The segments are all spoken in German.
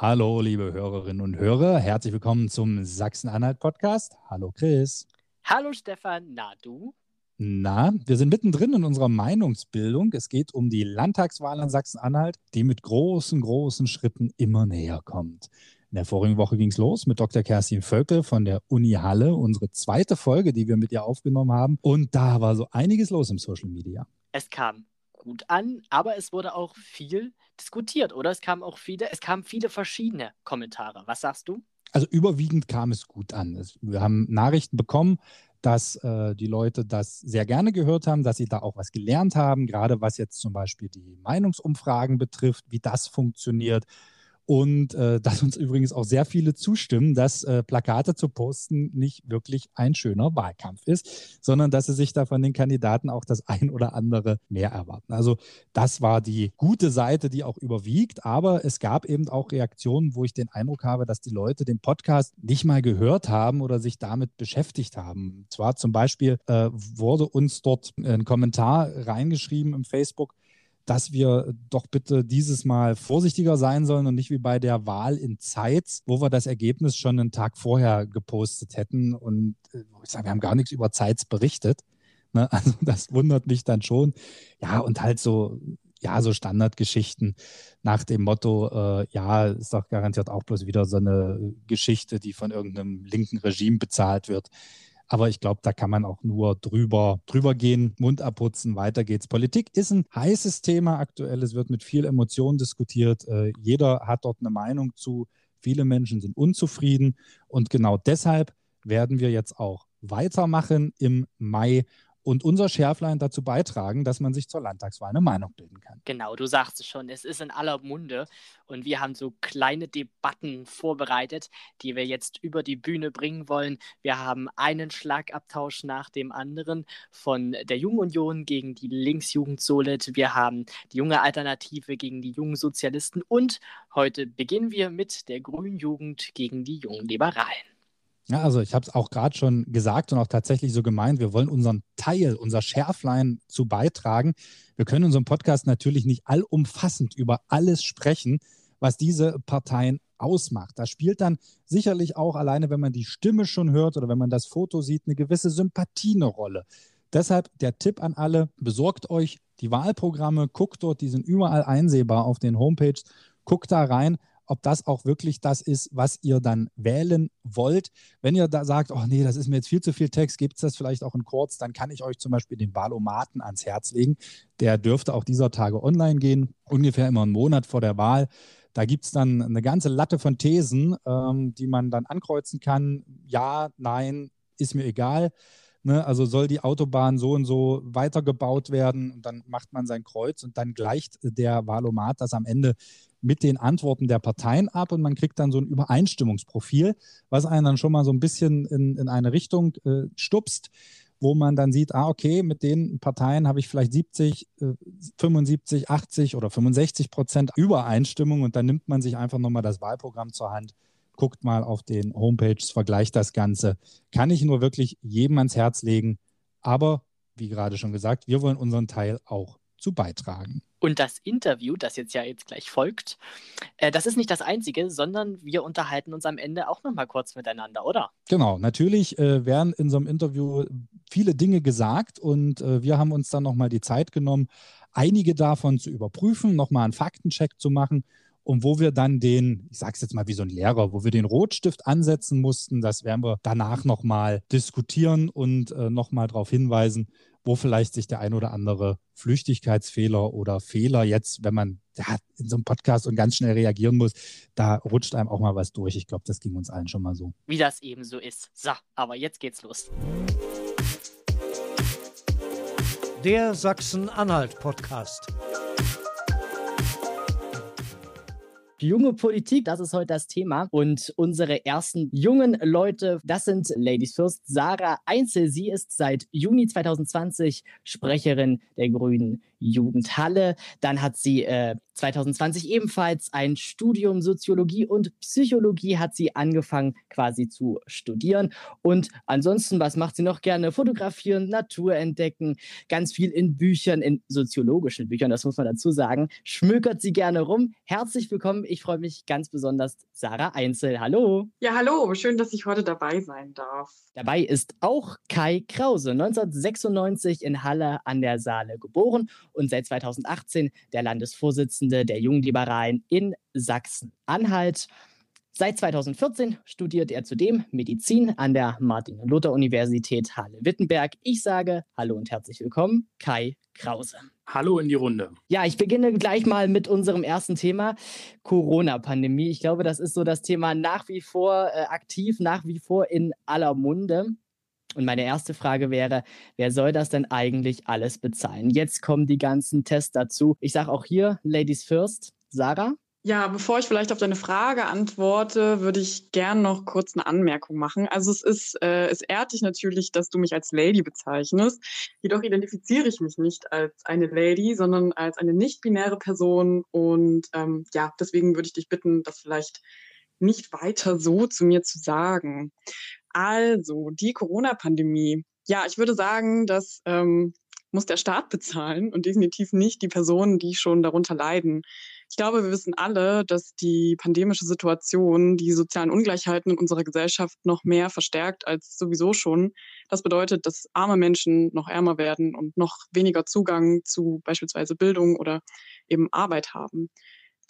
Hallo, liebe Hörerinnen und Hörer, herzlich willkommen zum Sachsen-Anhalt-Podcast. Hallo, Chris. Hallo, Stefan. Na, du? Na, wir sind mittendrin in unserer Meinungsbildung. Es geht um die Landtagswahl in Sachsen-Anhalt, die mit großen, großen Schritten immer näher kommt. In der vorigen Woche ging es los mit Dr. Kerstin Völkel von der Uni Halle, unsere zweite Folge, die wir mit ihr aufgenommen haben. Und da war so einiges los im Social Media. Es kam gut an, aber es wurde auch viel diskutiert, oder? Es kamen auch viele, es kamen viele verschiedene Kommentare. Was sagst du? Also überwiegend kam es gut an. Wir haben Nachrichten bekommen, dass äh, die Leute das sehr gerne gehört haben, dass sie da auch was gelernt haben, gerade was jetzt zum Beispiel die Meinungsumfragen betrifft, wie das funktioniert. Und äh, dass uns übrigens auch sehr viele zustimmen, dass äh, Plakate zu posten nicht wirklich ein schöner Wahlkampf ist, sondern dass sie sich da von den Kandidaten auch das ein oder andere mehr erwarten. Also das war die gute Seite, die auch überwiegt. Aber es gab eben auch Reaktionen, wo ich den Eindruck habe, dass die Leute den Podcast nicht mal gehört haben oder sich damit beschäftigt haben. Zwar zum Beispiel äh, wurde uns dort ein Kommentar reingeschrieben im Facebook, dass wir doch bitte dieses Mal vorsichtiger sein sollen und nicht wie bei der Wahl in Zeitz, wo wir das Ergebnis schon einen Tag vorher gepostet hätten. Und äh, ich sage, wir haben gar nichts über Zeitz berichtet. Ne? Also das wundert mich dann schon. Ja, und halt so, ja, so Standardgeschichten nach dem Motto, äh, ja, ist doch garantiert auch bloß wieder so eine Geschichte, die von irgendeinem linken Regime bezahlt wird. Aber ich glaube, da kann man auch nur drüber, drüber gehen, Mund abputzen, weiter geht's. Politik ist ein heißes Thema aktuell. Es wird mit viel Emotion diskutiert. Äh, jeder hat dort eine Meinung zu. Viele Menschen sind unzufrieden. Und genau deshalb werden wir jetzt auch weitermachen im Mai und unser Schärflein dazu beitragen, dass man sich zur Landtagswahl eine Meinung bilden kann. Genau, du sagst es schon, es ist in aller Munde und wir haben so kleine Debatten vorbereitet, die wir jetzt über die Bühne bringen wollen. Wir haben einen Schlagabtausch nach dem anderen von der Jungen Union gegen die Linksjugend Solet. Wir haben die junge Alternative gegen die jungen Sozialisten und heute beginnen wir mit der Grünen Jugend gegen die jungen Liberalen. Ja, also ich habe es auch gerade schon gesagt und auch tatsächlich so gemeint, wir wollen unseren Teil, unser Schärflein zu beitragen. Wir können in unserem Podcast natürlich nicht allumfassend über alles sprechen, was diese Parteien ausmacht. Da spielt dann sicherlich auch alleine, wenn man die Stimme schon hört oder wenn man das Foto sieht, eine gewisse Sympathie eine Rolle. Deshalb der Tipp an alle, besorgt euch die Wahlprogramme, guckt dort, die sind überall einsehbar auf den Homepages, guckt da rein, ob das auch wirklich das ist, was ihr dann wählen wollt. Wenn ihr da sagt, oh nee, das ist mir jetzt viel zu viel Text, gibt es das vielleicht auch in kurz, dann kann ich euch zum Beispiel den Wahlomaten ans Herz legen. Der dürfte auch dieser Tage online gehen, ungefähr immer einen Monat vor der Wahl. Da gibt es dann eine ganze Latte von Thesen, ähm, die man dann ankreuzen kann. Ja, nein, ist mir egal. Ne, also soll die Autobahn so und so weitergebaut werden und dann macht man sein Kreuz und dann gleicht der Wahlomat das am Ende mit den Antworten der Parteien ab und man kriegt dann so ein Übereinstimmungsprofil, was einen dann schon mal so ein bisschen in, in eine Richtung äh, stupst, wo man dann sieht, ah, okay, mit den Parteien habe ich vielleicht 70, äh, 75, 80 oder 65 Prozent Übereinstimmung und dann nimmt man sich einfach nochmal das Wahlprogramm zur Hand, guckt mal auf den Homepages, vergleicht das Ganze. Kann ich nur wirklich jedem ans Herz legen, aber wie gerade schon gesagt, wir wollen unseren Teil auch zu beitragen. Und das Interview, das jetzt ja jetzt gleich folgt, äh, das ist nicht das einzige, sondern wir unterhalten uns am Ende auch nochmal kurz miteinander, oder? Genau, natürlich äh, werden in so einem Interview viele Dinge gesagt und äh, wir haben uns dann nochmal die Zeit genommen, einige davon zu überprüfen, nochmal einen Faktencheck zu machen und wo wir dann den, ich sage es jetzt mal wie so ein Lehrer, wo wir den Rotstift ansetzen mussten, das werden wir danach nochmal diskutieren und äh, nochmal darauf hinweisen, wo vielleicht sich der ein oder andere Flüchtigkeitsfehler oder Fehler jetzt, wenn man ja, in so einem Podcast und ganz schnell reagieren muss, da rutscht einem auch mal was durch. Ich glaube, das ging uns allen schon mal so. Wie das eben so ist. So, aber jetzt geht's los. Der Sachsen-Anhalt-Podcast. Junge Politik, das ist heute das Thema. Und unsere ersten jungen Leute, das sind Ladies First, Sarah Einzel. Sie ist seit Juni 2020 Sprecherin der Grünen Jugendhalle. Dann hat sie äh, 2020 ebenfalls ein Studium Soziologie und Psychologie hat sie angefangen quasi zu studieren. Und ansonsten, was macht sie noch gerne? Fotografieren, Natur entdecken, ganz viel in Büchern, in soziologischen Büchern, das muss man dazu sagen. Schmökert sie gerne rum. Herzlich willkommen. Ich freue mich ganz besonders, Sarah Einzel. Hallo. Ja, hallo. Schön, dass ich heute dabei sein darf. Dabei ist auch Kai Krause, 1996 in Halle an der Saale geboren und seit 2018 der Landesvorsitzende der Jungliberalen in Sachsen-Anhalt. Seit 2014 studiert er zudem Medizin an der Martin-Luther-Universität Halle-Wittenberg. Ich sage Hallo und herzlich willkommen, Kai Krause. Hallo in die Runde. Ja, ich beginne gleich mal mit unserem ersten Thema, Corona-Pandemie. Ich glaube, das ist so das Thema nach wie vor äh, aktiv, nach wie vor in aller Munde. Und meine erste Frage wäre, wer soll das denn eigentlich alles bezahlen? Jetzt kommen die ganzen Tests dazu. Ich sage auch hier, Ladies first. Sarah? Ja, bevor ich vielleicht auf deine Frage antworte, würde ich gern noch kurz eine Anmerkung machen. Also es ist, äh, es ehrt dich natürlich, dass du mich als Lady bezeichnest. Jedoch identifiziere ich mich nicht als eine Lady, sondern als eine nicht-binäre Person. Und ähm, ja, deswegen würde ich dich bitten, das vielleicht nicht weiter so zu mir zu sagen. Also, die Corona-Pandemie. Ja, ich würde sagen, das ähm, muss der Staat bezahlen und definitiv nicht die Personen, die schon darunter leiden. Ich glaube, wir wissen alle, dass die pandemische Situation die sozialen Ungleichheiten in unserer Gesellschaft noch mehr verstärkt als sowieso schon. Das bedeutet, dass arme Menschen noch ärmer werden und noch weniger Zugang zu beispielsweise Bildung oder eben Arbeit haben.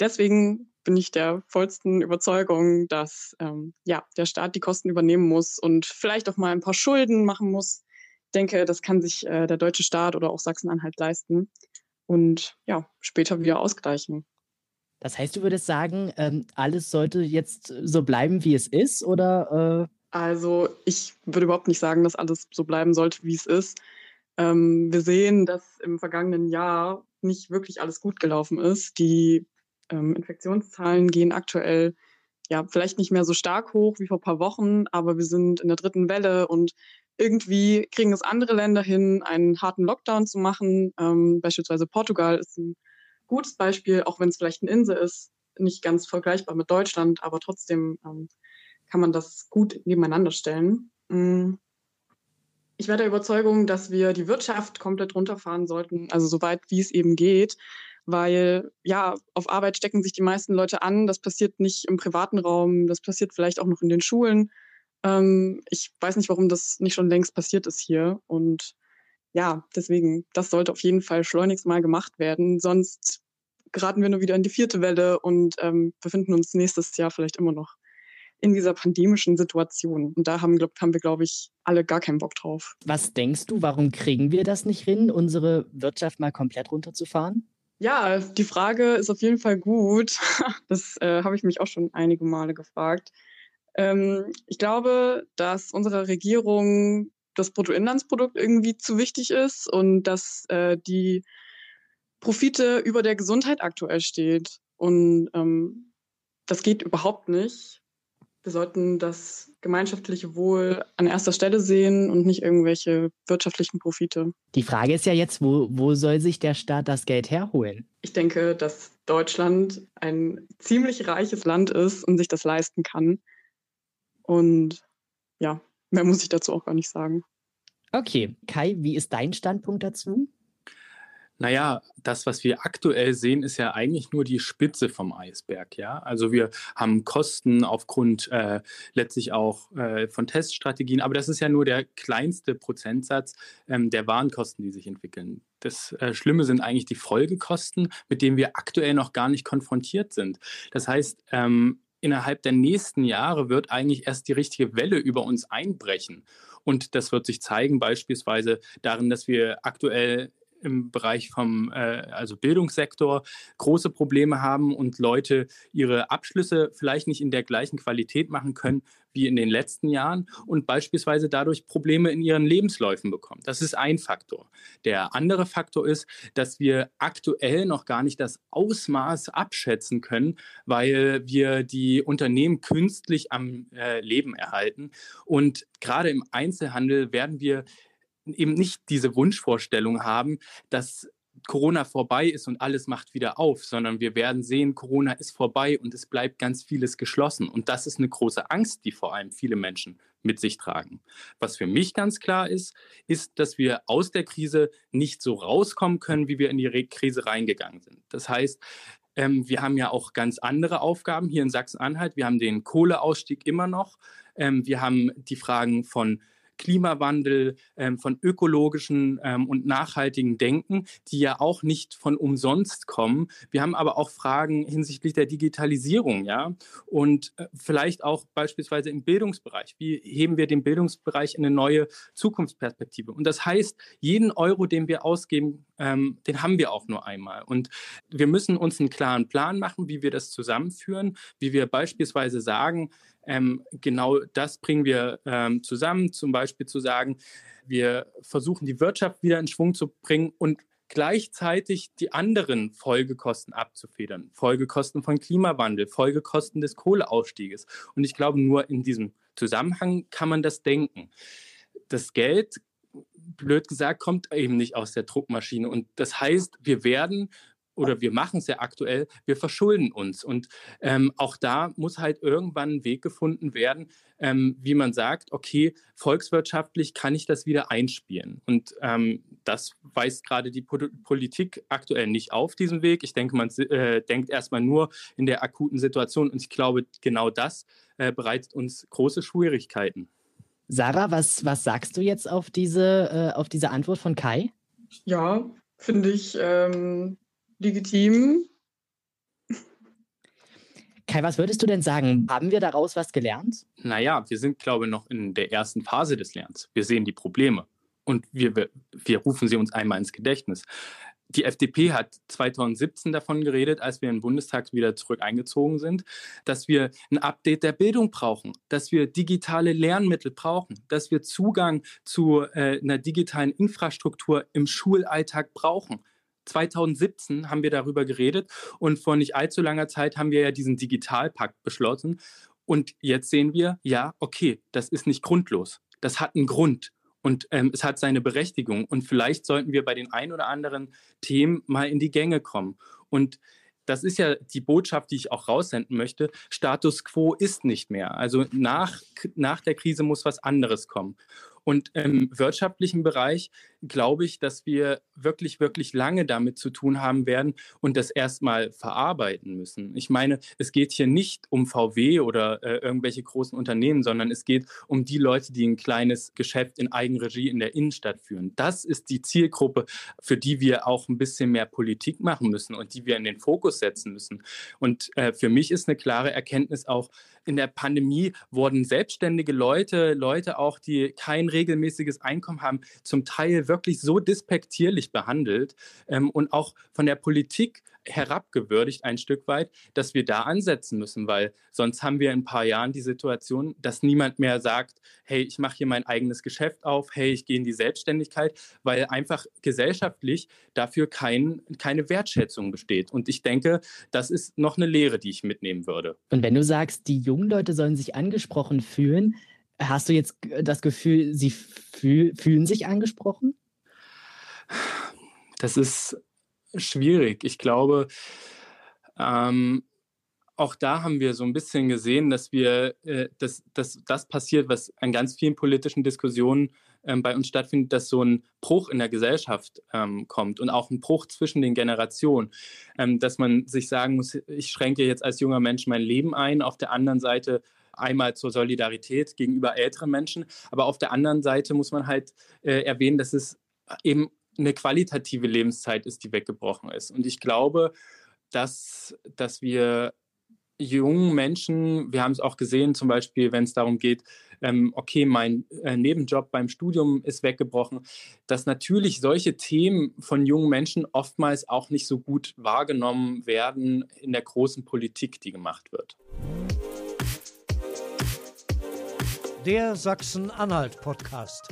Deswegen bin ich der vollsten Überzeugung, dass ähm, ja, der Staat die Kosten übernehmen muss und vielleicht auch mal ein paar Schulden machen muss. Ich denke, das kann sich äh, der deutsche Staat oder auch Sachsen-Anhalt leisten und ja, später wieder ausgleichen. Das heißt, du würdest sagen, ähm, alles sollte jetzt so bleiben, wie es ist, oder? Äh? Also ich würde überhaupt nicht sagen, dass alles so bleiben sollte, wie es ist. Ähm, wir sehen, dass im vergangenen Jahr nicht wirklich alles gut gelaufen ist. Die ähm, Infektionszahlen gehen aktuell ja vielleicht nicht mehr so stark hoch wie vor ein paar Wochen, aber wir sind in der dritten Welle und irgendwie kriegen es andere Länder hin, einen harten Lockdown zu machen. Ähm, beispielsweise Portugal ist ein gutes Beispiel, auch wenn es vielleicht eine Insel ist, nicht ganz vergleichbar mit Deutschland, aber trotzdem ähm, kann man das gut nebeneinander stellen. Mhm. Ich werde der Überzeugung, dass wir die Wirtschaft komplett runterfahren sollten, also so weit wie es eben geht, weil ja, auf Arbeit stecken sich die meisten Leute an. Das passiert nicht im privaten Raum, das passiert vielleicht auch noch in den Schulen. Ähm, ich weiß nicht, warum das nicht schon längst passiert ist hier. Und ja, deswegen, das sollte auf jeden Fall schleunigst mal gemacht werden. Sonst geraten wir nur wieder in die vierte Welle und ähm, befinden uns nächstes Jahr vielleicht immer noch in dieser pandemischen Situation. Und da haben, glaub, haben wir, glaube ich, alle gar keinen Bock drauf. Was denkst du, warum kriegen wir das nicht hin, unsere Wirtschaft mal komplett runterzufahren? Ja, die Frage ist auf jeden Fall gut. Das äh, habe ich mich auch schon einige Male gefragt. Ähm, ich glaube, dass unserer Regierung das Bruttoinlandsprodukt irgendwie zu wichtig ist und dass äh, die Profite über der Gesundheit aktuell steht. Und ähm, das geht überhaupt nicht. Wir sollten das gemeinschaftliche Wohl an erster Stelle sehen und nicht irgendwelche wirtschaftlichen Profite. Die Frage ist ja jetzt, wo, wo soll sich der Staat das Geld herholen? Ich denke, dass Deutschland ein ziemlich reiches Land ist und sich das leisten kann. Und ja, mehr muss ich dazu auch gar nicht sagen. Okay, Kai, wie ist dein Standpunkt dazu? Naja, das, was wir aktuell sehen, ist ja eigentlich nur die Spitze vom Eisberg. Ja? Also wir haben Kosten aufgrund äh, letztlich auch äh, von Teststrategien, aber das ist ja nur der kleinste Prozentsatz ähm, der Warenkosten, die sich entwickeln. Das äh, Schlimme sind eigentlich die Folgekosten, mit denen wir aktuell noch gar nicht konfrontiert sind. Das heißt, ähm, innerhalb der nächsten Jahre wird eigentlich erst die richtige Welle über uns einbrechen. Und das wird sich zeigen, beispielsweise darin, dass wir aktuell im Bereich vom äh, also Bildungssektor große Probleme haben und Leute ihre Abschlüsse vielleicht nicht in der gleichen Qualität machen können wie in den letzten Jahren und beispielsweise dadurch Probleme in ihren Lebensläufen bekommen. Das ist ein Faktor. Der andere Faktor ist, dass wir aktuell noch gar nicht das Ausmaß abschätzen können, weil wir die Unternehmen künstlich am äh, Leben erhalten. Und gerade im Einzelhandel werden wir eben nicht diese Wunschvorstellung haben, dass Corona vorbei ist und alles macht wieder auf, sondern wir werden sehen, Corona ist vorbei und es bleibt ganz vieles geschlossen. Und das ist eine große Angst, die vor allem viele Menschen mit sich tragen. Was für mich ganz klar ist, ist, dass wir aus der Krise nicht so rauskommen können, wie wir in die Krise reingegangen sind. Das heißt, ähm, wir haben ja auch ganz andere Aufgaben hier in Sachsen-Anhalt. Wir haben den Kohleausstieg immer noch. Ähm, wir haben die Fragen von Klimawandel, ähm, von ökologischen ähm, und nachhaltigen Denken, die ja auch nicht von umsonst kommen. Wir haben aber auch Fragen hinsichtlich der Digitalisierung, ja, und äh, vielleicht auch beispielsweise im Bildungsbereich. Wie heben wir den Bildungsbereich in eine neue Zukunftsperspektive? Und das heißt, jeden Euro, den wir ausgeben, ähm, den haben wir auch nur einmal. Und wir müssen uns einen klaren Plan machen, wie wir das zusammenführen, wie wir beispielsweise sagen, ähm, genau das bringen wir ähm, zusammen, zum Beispiel zu sagen, wir versuchen die Wirtschaft wieder in Schwung zu bringen und gleichzeitig die anderen Folgekosten abzufedern. Folgekosten von Klimawandel, Folgekosten des Kohleausstieges. Und ich glaube, nur in diesem Zusammenhang kann man das denken. Das Geld, blöd gesagt, kommt eben nicht aus der Druckmaschine. Und das heißt, wir werden oder wir machen es ja aktuell, wir verschulden uns. Und ähm, auch da muss halt irgendwann ein Weg gefunden werden, ähm, wie man sagt, okay, volkswirtschaftlich kann ich das wieder einspielen. Und ähm, das weist gerade die Politik aktuell nicht auf diesem Weg. Ich denke, man äh, denkt erstmal nur in der akuten Situation. Und ich glaube, genau das äh, bereitet uns große Schwierigkeiten. Sarah, was, was sagst du jetzt auf diese, äh, auf diese Antwort von Kai? Ja, finde ich ähm, legitim. Kai, was würdest du denn sagen? Haben wir daraus was gelernt? Naja, wir sind, glaube ich, noch in der ersten Phase des Lernens. Wir sehen die Probleme und wir, wir rufen sie uns einmal ins Gedächtnis. Die FDP hat 2017 davon geredet, als wir im Bundestag wieder zurück eingezogen sind, dass wir ein Update der Bildung brauchen, dass wir digitale Lernmittel brauchen, dass wir Zugang zu äh, einer digitalen Infrastruktur im Schulalltag brauchen. 2017 haben wir darüber geredet und vor nicht allzu langer Zeit haben wir ja diesen Digitalpakt beschlossen. Und jetzt sehen wir, ja, okay, das ist nicht grundlos. Das hat einen Grund und ähm, es hat seine Berechtigung. Und vielleicht sollten wir bei den ein oder anderen Themen mal in die Gänge kommen. Und das ist ja die Botschaft, die ich auch raussenden möchte. Status quo ist nicht mehr. Also nach, nach der Krise muss was anderes kommen. Und im wirtschaftlichen Bereich glaube ich, dass wir wirklich, wirklich lange damit zu tun haben werden und das erstmal verarbeiten müssen. Ich meine, es geht hier nicht um VW oder äh, irgendwelche großen Unternehmen, sondern es geht um die Leute, die ein kleines Geschäft in Eigenregie in der Innenstadt führen. Das ist die Zielgruppe, für die wir auch ein bisschen mehr Politik machen müssen und die wir in den Fokus setzen müssen. Und äh, für mich ist eine klare Erkenntnis auch, in der Pandemie wurden selbstständige Leute, Leute auch, die kein regelmäßiges Einkommen haben, zum Teil wirklich so dispektierlich behandelt ähm, und auch von der Politik herabgewürdigt ein Stück weit, dass wir da ansetzen müssen, weil sonst haben wir in ein paar Jahren die Situation, dass niemand mehr sagt, hey, ich mache hier mein eigenes Geschäft auf, hey, ich gehe in die Selbstständigkeit, weil einfach gesellschaftlich dafür kein, keine Wertschätzung besteht. Und ich denke, das ist noch eine Lehre, die ich mitnehmen würde. Und wenn du sagst, die jungen Leute sollen sich angesprochen fühlen, hast du jetzt das Gefühl, sie fühl fühlen sich angesprochen? Das ist schwierig. Ich glaube, ähm, auch da haben wir so ein bisschen gesehen, dass wir, äh, dass, dass das passiert, was an ganz vielen politischen Diskussionen ähm, bei uns stattfindet, dass so ein Bruch in der Gesellschaft ähm, kommt und auch ein Bruch zwischen den Generationen, ähm, dass man sich sagen muss, ich schränke jetzt als junger Mensch mein Leben ein, auf der anderen Seite einmal zur Solidarität gegenüber älteren Menschen, aber auf der anderen Seite muss man halt äh, erwähnen, dass es eben eine qualitative Lebenszeit ist, die weggebrochen ist. Und ich glaube, dass, dass wir jungen Menschen, wir haben es auch gesehen, zum Beispiel, wenn es darum geht, ähm, okay, mein äh, Nebenjob beim Studium ist weggebrochen, dass natürlich solche Themen von jungen Menschen oftmals auch nicht so gut wahrgenommen werden in der großen Politik, die gemacht wird. Der Sachsen-Anhalt-Podcast.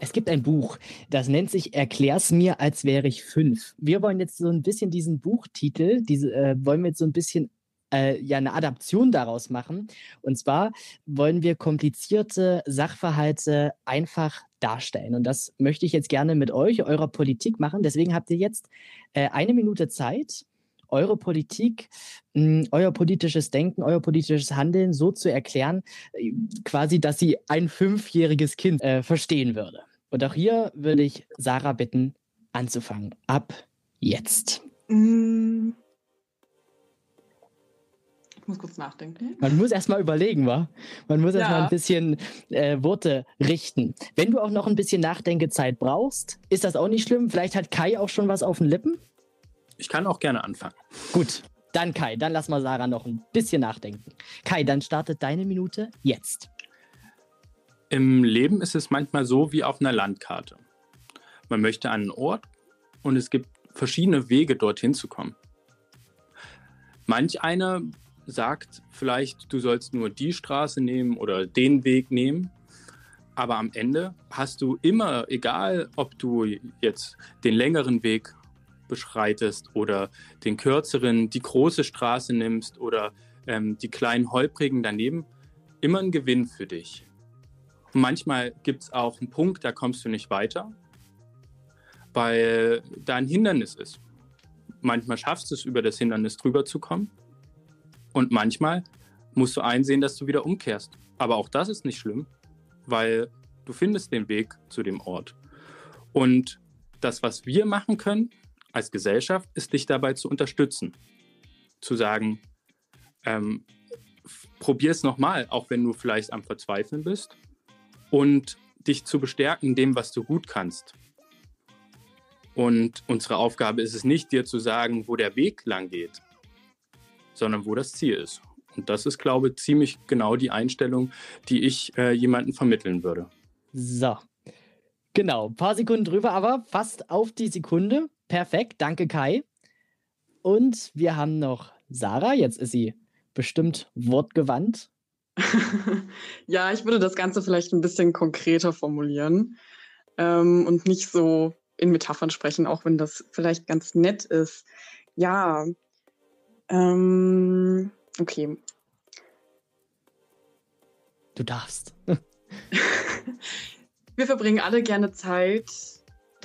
Es gibt ein Buch, das nennt sich Erklär's mir, als wäre ich fünf. Wir wollen jetzt so ein bisschen diesen Buchtitel, diese, äh, wollen wir jetzt so ein bisschen äh, ja eine Adaption daraus machen. Und zwar wollen wir komplizierte Sachverhalte einfach darstellen. Und das möchte ich jetzt gerne mit euch, eurer Politik machen. Deswegen habt ihr jetzt äh, eine Minute Zeit, eure Politik, hm, euer politisches Denken, euer politisches Handeln so zu erklären, äh, quasi, dass sie ein fünfjähriges Kind äh, verstehen würde. Und auch hier würde ich Sarah bitten, anzufangen. Ab jetzt. Mm. Ich muss kurz nachdenken. Man muss erstmal überlegen, wa? Man muss ja. erstmal ein bisschen äh, Worte richten. Wenn du auch noch ein bisschen Nachdenkezeit brauchst, ist das auch nicht schlimm. Vielleicht hat Kai auch schon was auf den Lippen. Ich kann auch gerne anfangen. Gut, dann Kai, dann lass mal Sarah noch ein bisschen nachdenken. Kai, dann startet deine Minute jetzt. Im Leben ist es manchmal so wie auf einer Landkarte. Man möchte einen Ort und es gibt verschiedene Wege, dorthin zu kommen. Manch einer sagt vielleicht, du sollst nur die Straße nehmen oder den Weg nehmen. Aber am Ende hast du immer, egal ob du jetzt den längeren Weg beschreitest oder den kürzeren, die große Straße nimmst oder ähm, die kleinen holprigen daneben, immer ein Gewinn für dich. Und manchmal gibt es auch einen Punkt, da kommst du nicht weiter, weil da ein Hindernis ist. Manchmal schaffst du es, über das Hindernis drüber zu kommen. Und manchmal musst du einsehen, dass du wieder umkehrst. Aber auch das ist nicht schlimm, weil du findest den Weg zu dem Ort. Und das, was wir machen können als Gesellschaft, ist dich dabei zu unterstützen. Zu sagen, ähm, probier es nochmal, auch wenn du vielleicht am Verzweifeln bist. Und dich zu bestärken in dem, was du gut kannst. Und unsere Aufgabe ist es nicht, dir zu sagen, wo der Weg lang geht, sondern wo das Ziel ist. Und das ist, glaube ich, ziemlich genau die Einstellung, die ich äh, jemandem vermitteln würde. So. Genau, ein paar Sekunden drüber, aber fast auf die Sekunde. Perfekt, danke Kai. Und wir haben noch Sarah, jetzt ist sie bestimmt wortgewandt. ja, ich würde das Ganze vielleicht ein bisschen konkreter formulieren ähm, und nicht so in Metaphern sprechen, auch wenn das vielleicht ganz nett ist. Ja, ähm, okay. Du darfst. Wir verbringen alle gerne Zeit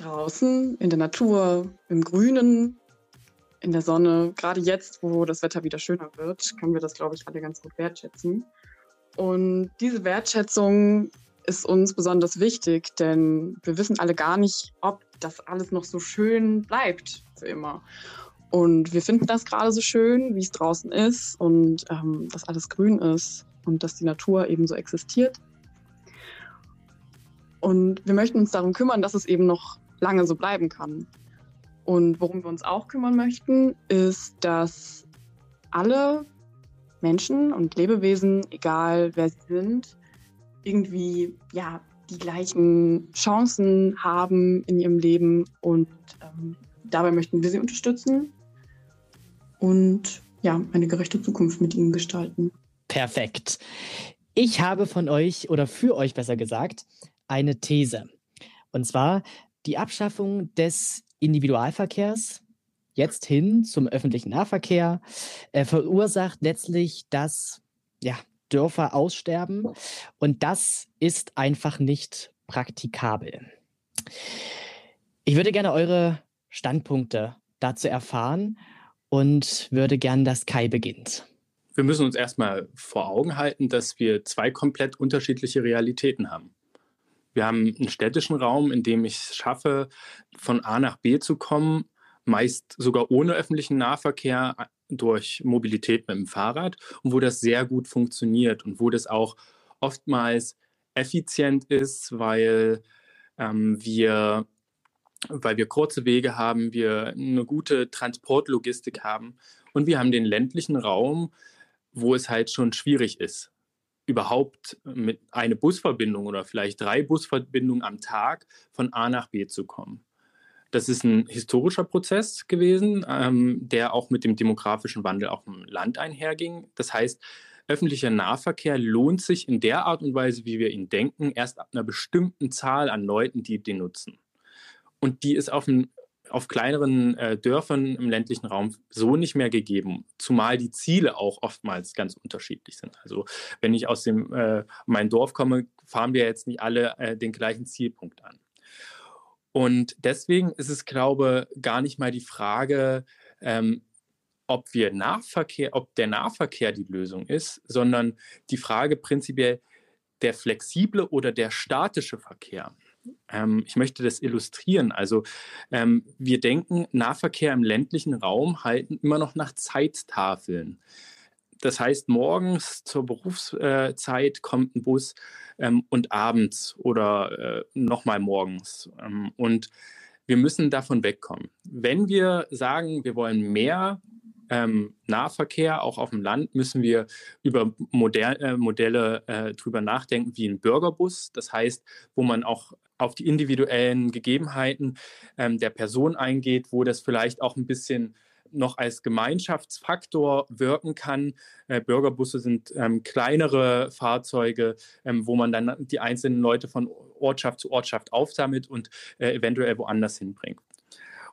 draußen, in der Natur, im Grünen, in der Sonne. Gerade jetzt, wo das Wetter wieder schöner wird, können wir das, glaube ich, alle ganz gut wertschätzen. Und diese Wertschätzung ist uns besonders wichtig, denn wir wissen alle gar nicht, ob das alles noch so schön bleibt für immer. Und wir finden das gerade so schön, wie es draußen ist und ähm, dass alles grün ist und dass die Natur eben so existiert. Und wir möchten uns darum kümmern, dass es eben noch lange so bleiben kann. Und worum wir uns auch kümmern möchten, ist, dass alle Menschen und Lebewesen, egal wer sie sind, irgendwie ja die gleichen Chancen haben in ihrem Leben und ähm, dabei möchten wir sie unterstützen und ja, eine gerechte Zukunft mit ihnen gestalten. Perfekt. Ich habe von euch oder für euch besser gesagt eine These. Und zwar die Abschaffung des Individualverkehrs jetzt hin zum öffentlichen Nahverkehr äh, verursacht letztlich, dass ja, Dörfer aussterben. Und das ist einfach nicht praktikabel. Ich würde gerne eure Standpunkte dazu erfahren und würde gern, dass Kai beginnt. Wir müssen uns erstmal vor Augen halten, dass wir zwei komplett unterschiedliche Realitäten haben. Wir haben einen städtischen Raum, in dem ich es schaffe, von A nach B zu kommen, meist sogar ohne öffentlichen Nahverkehr durch Mobilität mit dem Fahrrad und wo das sehr gut funktioniert und wo das auch oftmals effizient ist, weil ähm, wir weil wir kurze Wege haben, wir eine gute Transportlogistik haben und wir haben den ländlichen Raum, wo es halt schon schwierig ist, überhaupt mit einer Busverbindung oder vielleicht drei Busverbindungen am Tag von A nach B zu kommen. Das ist ein historischer Prozess gewesen, ähm, der auch mit dem demografischen Wandel auch im Land einherging. Das heißt, öffentlicher Nahverkehr lohnt sich in der Art und Weise, wie wir ihn denken, erst ab einer bestimmten Zahl an Leuten, die den nutzen. Und die ist auf, ein, auf kleineren äh, Dörfern im ländlichen Raum so nicht mehr gegeben, zumal die Ziele auch oftmals ganz unterschiedlich sind. Also wenn ich aus dem äh, mein Dorf komme, fahren wir jetzt nicht alle äh, den gleichen Zielpunkt an. Und deswegen ist es, glaube ich, gar nicht mal die Frage, ähm, ob wir Nahverkehr, ob der Nahverkehr die Lösung ist, sondern die Frage prinzipiell der flexible oder der statische Verkehr. Ähm, ich möchte das illustrieren. Also ähm, wir denken, Nahverkehr im ländlichen Raum halten immer noch nach Zeittafeln. Das heißt, morgens zur Berufszeit kommt ein Bus ähm, und abends oder äh, nochmal morgens. Ähm, und wir müssen davon wegkommen. Wenn wir sagen, wir wollen mehr ähm, Nahverkehr, auch auf dem Land, müssen wir über Modell, äh, Modelle äh, drüber nachdenken, wie ein Bürgerbus. Das heißt, wo man auch auf die individuellen Gegebenheiten ähm, der Person eingeht, wo das vielleicht auch ein bisschen noch als Gemeinschaftsfaktor wirken kann. Äh, Bürgerbusse sind ähm, kleinere Fahrzeuge, ähm, wo man dann die einzelnen Leute von Ortschaft zu Ortschaft aufsammelt und äh, eventuell woanders hinbringt.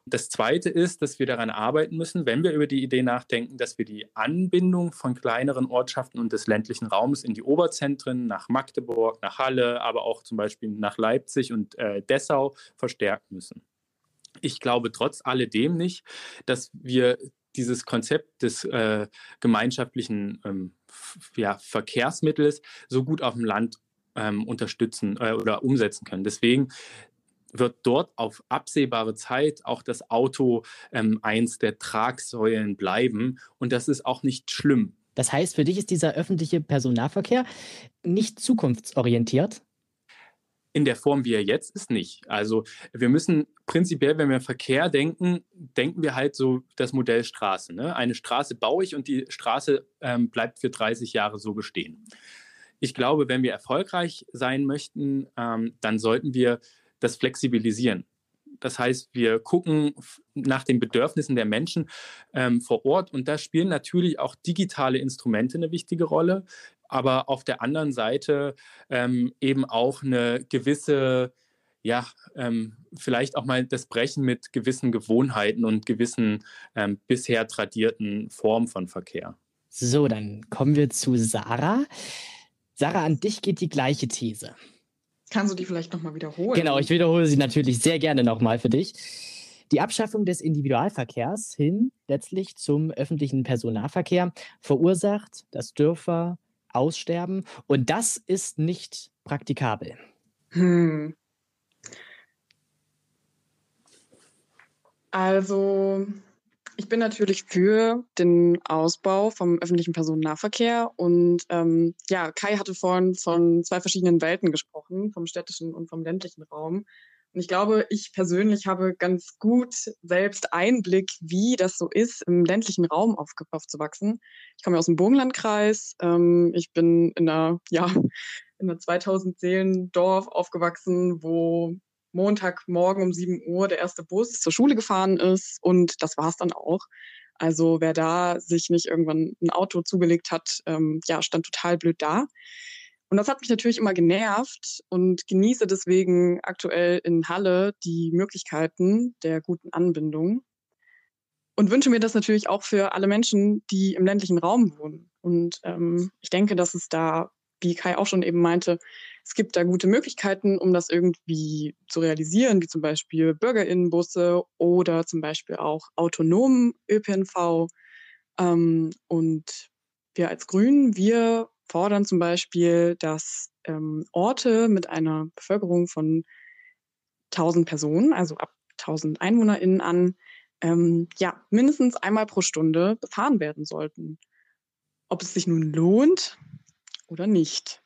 Das Zweite ist, dass wir daran arbeiten müssen, wenn wir über die Idee nachdenken, dass wir die Anbindung von kleineren Ortschaften und des ländlichen Raums in die Oberzentren, nach Magdeburg, nach Halle, aber auch zum Beispiel nach Leipzig und äh, Dessau verstärken müssen. Ich glaube trotz alledem nicht, dass wir dieses Konzept des äh, gemeinschaftlichen ähm, ja, Verkehrsmittels so gut auf dem Land ähm, unterstützen äh, oder umsetzen können. Deswegen wird dort auf absehbare Zeit auch das Auto ähm, eins der Tragsäulen bleiben. Und das ist auch nicht schlimm. Das heißt, für dich ist dieser öffentliche Personennahverkehr nicht zukunftsorientiert? In der Form, wie er jetzt ist, nicht. Also wir müssen prinzipiell, wenn wir Verkehr denken, denken wir halt so das Modell Straße. Ne? Eine Straße baue ich und die Straße ähm, bleibt für 30 Jahre so bestehen. Ich glaube, wenn wir erfolgreich sein möchten, ähm, dann sollten wir das Flexibilisieren. Das heißt, wir gucken nach den Bedürfnissen der Menschen ähm, vor Ort und da spielen natürlich auch digitale Instrumente eine wichtige Rolle, aber auf der anderen Seite ähm, eben auch eine gewisse, ja, ähm, vielleicht auch mal das Brechen mit gewissen Gewohnheiten und gewissen ähm, bisher tradierten Formen von Verkehr. So, dann kommen wir zu Sarah. Sarah, an dich geht die gleiche These. Kannst du die vielleicht nochmal wiederholen? Genau, ich wiederhole sie natürlich sehr gerne nochmal für dich. Die Abschaffung des Individualverkehrs hin letztlich zum öffentlichen Personennahverkehr verursacht, dass Dörfer aussterben und das ist nicht praktikabel. Hm. Also ich bin natürlich für den Ausbau vom öffentlichen Personennahverkehr. Und ähm, ja, Kai hatte vorhin von zwei verschiedenen Welten gesprochen, vom städtischen und vom ländlichen Raum. Und ich glaube, ich persönlich habe ganz gut selbst Einblick, wie das so ist, im ländlichen Raum auf, aufzuwachsen. Ich komme aus dem Burgenlandkreis. Ähm, ich bin in einer, ja, in einer 2000 Seelen Dorf aufgewachsen, wo Montagmorgen um 7 Uhr der erste Bus zur Schule gefahren ist und das war es dann auch. Also wer da sich nicht irgendwann ein Auto zugelegt hat, ähm, ja, stand total blöd da. Und das hat mich natürlich immer genervt und genieße deswegen aktuell in Halle die Möglichkeiten der guten Anbindung und wünsche mir das natürlich auch für alle Menschen, die im ländlichen Raum wohnen. Und ähm, ich denke, dass es da wie Kai auch schon eben meinte, es gibt da gute Möglichkeiten, um das irgendwie zu realisieren, wie zum Beispiel Bürgerinnenbusse oder zum Beispiel auch autonomen ÖPNV. Ähm, und wir als Grünen, wir fordern zum Beispiel, dass ähm, Orte mit einer Bevölkerung von 1000 Personen, also ab 1000 EinwohnerInnen an, ähm, ja, mindestens einmal pro Stunde befahren werden sollten. Ob es sich nun lohnt, oder nicht.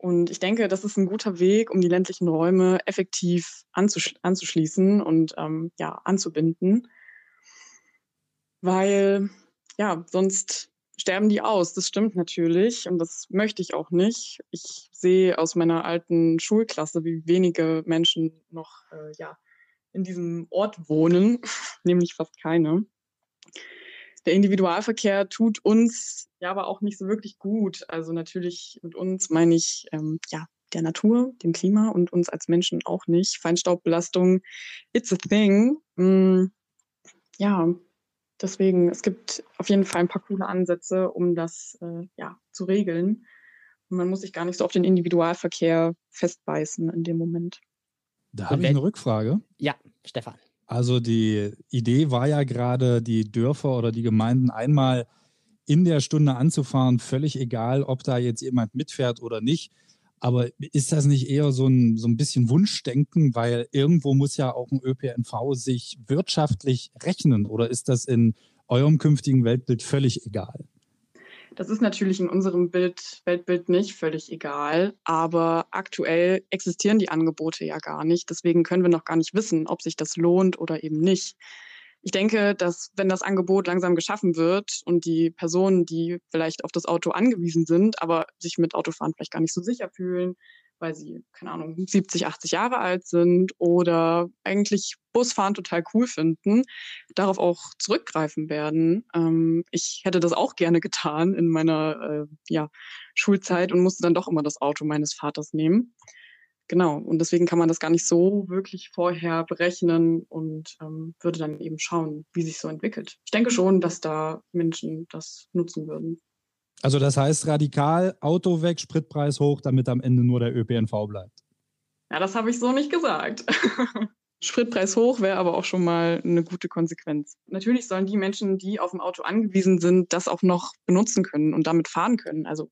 Und ich denke, das ist ein guter Weg, um die ländlichen Räume effektiv anzusch anzuschließen und ähm, ja, anzubinden. Weil ja, sonst sterben die aus. Das stimmt natürlich und das möchte ich auch nicht. Ich sehe aus meiner alten Schulklasse, wie wenige Menschen noch äh, ja, in diesem Ort wohnen, nämlich fast keine der Individualverkehr tut uns ja aber auch nicht so wirklich gut. Also natürlich mit uns meine ich ähm, ja der Natur, dem Klima und uns als Menschen auch nicht. Feinstaubbelastung, it's a thing. Mm, ja, deswegen, es gibt auf jeden Fall ein paar coole Ansätze, um das äh, ja, zu regeln. Und man muss sich gar nicht so auf den Individualverkehr festbeißen in dem Moment. Da habe ich eine Rückfrage. Ja, Stefan. Also die Idee war ja gerade, die Dörfer oder die Gemeinden einmal in der Stunde anzufahren, völlig egal, ob da jetzt jemand mitfährt oder nicht. Aber ist das nicht eher so ein, so ein bisschen Wunschdenken, weil irgendwo muss ja auch ein ÖPNV sich wirtschaftlich rechnen oder ist das in eurem künftigen Weltbild völlig egal? Das ist natürlich in unserem Bild, Weltbild nicht völlig egal, aber aktuell existieren die Angebote ja gar nicht. Deswegen können wir noch gar nicht wissen, ob sich das lohnt oder eben nicht. Ich denke, dass wenn das Angebot langsam geschaffen wird und die Personen, die vielleicht auf das Auto angewiesen sind, aber sich mit Autofahren vielleicht gar nicht so sicher fühlen, weil sie, keine Ahnung, 70, 80 Jahre alt sind oder eigentlich Busfahren total cool finden, darauf auch zurückgreifen werden. Ähm, ich hätte das auch gerne getan in meiner äh, ja, Schulzeit und musste dann doch immer das Auto meines Vaters nehmen. Genau, und deswegen kann man das gar nicht so wirklich vorher berechnen und ähm, würde dann eben schauen, wie sich so entwickelt. Ich denke schon, dass da Menschen das nutzen würden. Also das heißt radikal Auto weg, Spritpreis hoch, damit am Ende nur der ÖPNV bleibt. Ja, das habe ich so nicht gesagt. Spritpreis hoch wäre aber auch schon mal eine gute Konsequenz. Natürlich sollen die Menschen, die auf dem Auto angewiesen sind, das auch noch benutzen können und damit fahren können. Also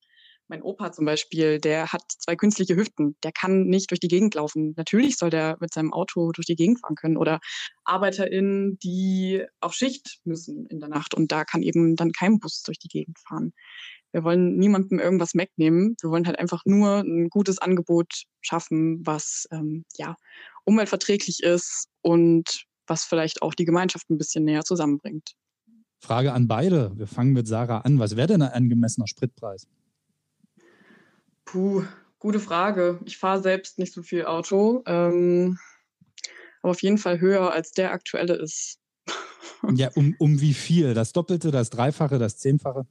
mein Opa zum Beispiel, der hat zwei künstliche Hüften. Der kann nicht durch die Gegend laufen. Natürlich soll der mit seinem Auto durch die Gegend fahren können. Oder ArbeiterInnen, die auf Schicht müssen in der Nacht. Und da kann eben dann kein Bus durch die Gegend fahren. Wir wollen niemandem irgendwas wegnehmen. Wir wollen halt einfach nur ein gutes Angebot schaffen, was ähm, ja umweltverträglich ist und was vielleicht auch die Gemeinschaft ein bisschen näher zusammenbringt. Frage an beide. Wir fangen mit Sarah an. Was wäre denn ein angemessener Spritpreis? Puh, gute Frage. Ich fahre selbst nicht so viel Auto, ähm, aber auf jeden Fall höher als der aktuelle ist. ja, um, um wie viel? Das Doppelte, das Dreifache, das Zehnfache?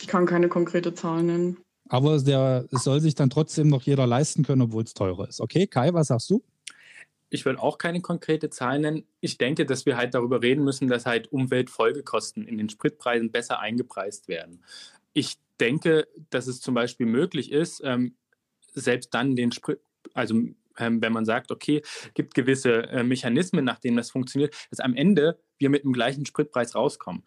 Ich kann keine konkrete Zahl nennen. Aber der, es soll sich dann trotzdem noch jeder leisten können, obwohl es teurer ist. Okay, Kai, was sagst du? Ich will auch keine konkrete Zahl nennen. Ich denke, dass wir halt darüber reden müssen, dass halt Umweltfolgekosten in den Spritpreisen besser eingepreist werden. Ich denke, dass es zum Beispiel möglich ist, ähm, selbst dann den Sprit, also ähm, wenn man sagt, okay, gibt gewisse äh, Mechanismen, nach denen das funktioniert, dass am Ende wir mit dem gleichen Spritpreis rauskommen.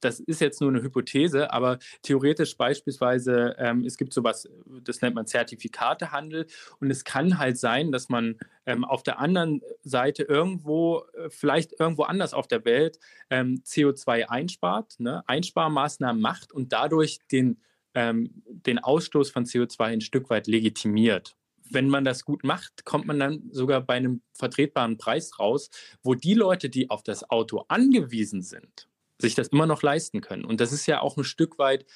Das ist jetzt nur eine Hypothese, aber theoretisch beispielsweise, ähm, es gibt sowas, das nennt man Zertifikatehandel. Und es kann halt sein, dass man ähm, auf der anderen Seite irgendwo, äh, vielleicht irgendwo anders auf der Welt ähm, CO2 einspart, ne, Einsparmaßnahmen macht und dadurch den, ähm, den Ausstoß von CO2 ein Stück weit legitimiert wenn man das gut macht, kommt man dann sogar bei einem vertretbaren Preis raus, wo die Leute, die auf das Auto angewiesen sind, sich das immer noch leisten können. Und das ist ja auch ein Stück weit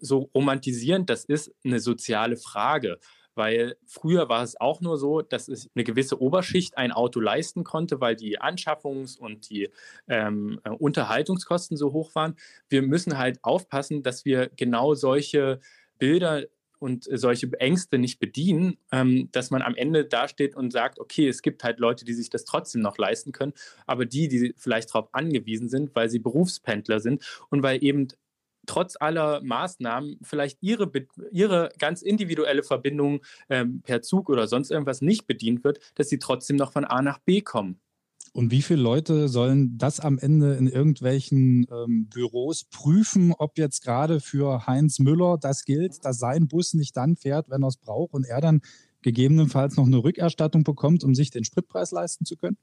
so romantisierend, das ist eine soziale Frage. Weil früher war es auch nur so, dass es eine gewisse Oberschicht ein Auto leisten konnte, weil die Anschaffungs- und die ähm, äh, Unterhaltungskosten so hoch waren. Wir müssen halt aufpassen, dass wir genau solche Bilder und solche Ängste nicht bedienen, ähm, dass man am Ende dasteht und sagt, okay, es gibt halt Leute, die sich das trotzdem noch leisten können, aber die, die vielleicht darauf angewiesen sind, weil sie Berufspendler sind und weil eben trotz aller Maßnahmen vielleicht ihre, ihre ganz individuelle Verbindung ähm, per Zug oder sonst irgendwas nicht bedient wird, dass sie trotzdem noch von A nach B kommen. Und wie viele Leute sollen das am Ende in irgendwelchen ähm, Büros prüfen, ob jetzt gerade für Heinz Müller das gilt, dass sein Bus nicht dann fährt, wenn er es braucht und er dann gegebenenfalls noch eine Rückerstattung bekommt, um sich den Spritpreis leisten zu können?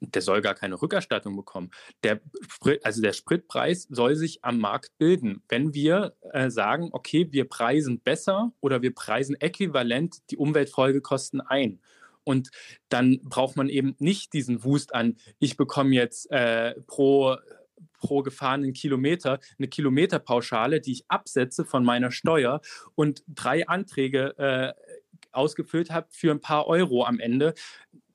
Der soll gar keine Rückerstattung bekommen. Der, also der Spritpreis soll sich am Markt bilden. Wenn wir äh, sagen, okay, wir preisen besser oder wir preisen äquivalent die Umweltfolgekosten ein und dann braucht man eben nicht diesen Wust an, ich bekomme jetzt äh, pro, pro gefahrenen Kilometer eine Kilometerpauschale, die ich absetze von meiner Steuer und drei Anträge äh, ausgefüllt habe für ein paar Euro am Ende.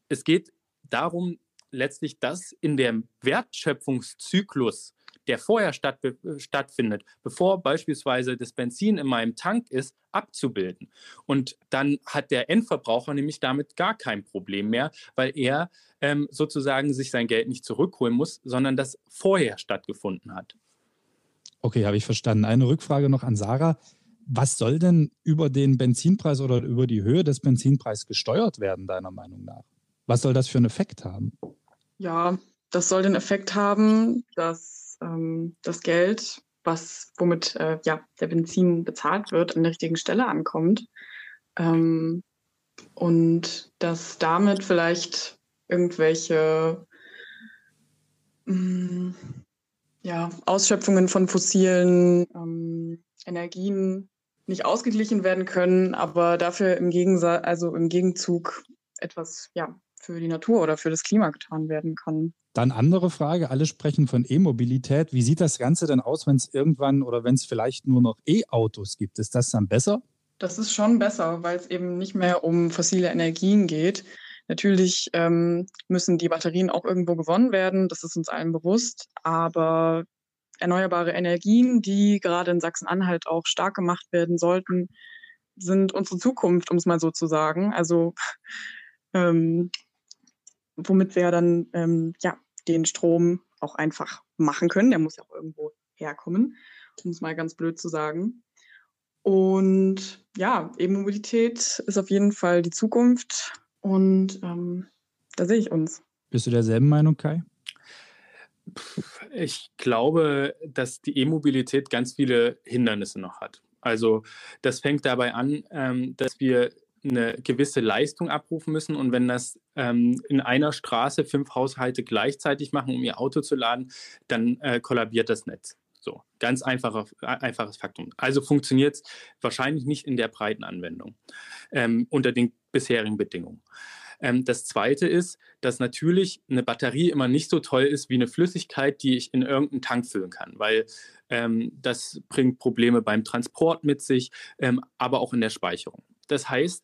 Es geht darum, letztlich, dass in dem Wertschöpfungszyklus der vorher statt, stattfindet, bevor beispielsweise das Benzin in meinem Tank ist, abzubilden. Und dann hat der Endverbraucher nämlich damit gar kein Problem mehr, weil er ähm, sozusagen sich sein Geld nicht zurückholen muss, sondern das vorher stattgefunden hat. Okay, habe ich verstanden. Eine Rückfrage noch an Sarah. Was soll denn über den Benzinpreis oder über die Höhe des Benzinpreises gesteuert werden, deiner Meinung nach? Was soll das für einen Effekt haben? Ja, das soll den Effekt haben, dass ähm, das Geld, was, womit äh, ja, der Benzin bezahlt wird, an der richtigen Stelle ankommt. Ähm, und dass damit vielleicht irgendwelche mh, mm, ja, Ausschöpfungen von fossilen ähm, Energien nicht ausgeglichen werden können, aber dafür im Gegensatz, also im Gegenzug etwas ja, für die Natur oder für das Klima getan werden kann. Dann andere Frage, alle sprechen von E-Mobilität. Wie sieht das Ganze denn aus, wenn es irgendwann oder wenn es vielleicht nur noch E-Autos gibt? Ist das dann besser? Das ist schon besser, weil es eben nicht mehr um fossile Energien geht. Natürlich ähm, müssen die Batterien auch irgendwo gewonnen werden, das ist uns allen bewusst, aber erneuerbare Energien, die gerade in Sachsen-Anhalt auch stark gemacht werden sollten, sind unsere Zukunft, um es mal so zu sagen. Also ähm, womit wir dann ähm, ja, den Strom auch einfach machen können. Der muss ja auch irgendwo herkommen, um es mal ganz blöd zu sagen. Und ja, E-Mobilität ist auf jeden Fall die Zukunft und ähm, da sehe ich uns. Bist du derselben Meinung, Kai? Ich glaube, dass die E-Mobilität ganz viele Hindernisse noch hat. Also das fängt dabei an, ähm, dass wir eine gewisse Leistung abrufen müssen. Und wenn das ähm, in einer Straße fünf Haushalte gleichzeitig machen, um ihr Auto zu laden, dann äh, kollabiert das Netz. So, ganz einfacher, einfaches Faktum. Also funktioniert es wahrscheinlich nicht in der breiten Anwendung ähm, unter den bisherigen Bedingungen. Ähm, das Zweite ist, dass natürlich eine Batterie immer nicht so toll ist wie eine Flüssigkeit, die ich in irgendeinen Tank füllen kann, weil ähm, das bringt Probleme beim Transport mit sich, ähm, aber auch in der Speicherung. Das heißt,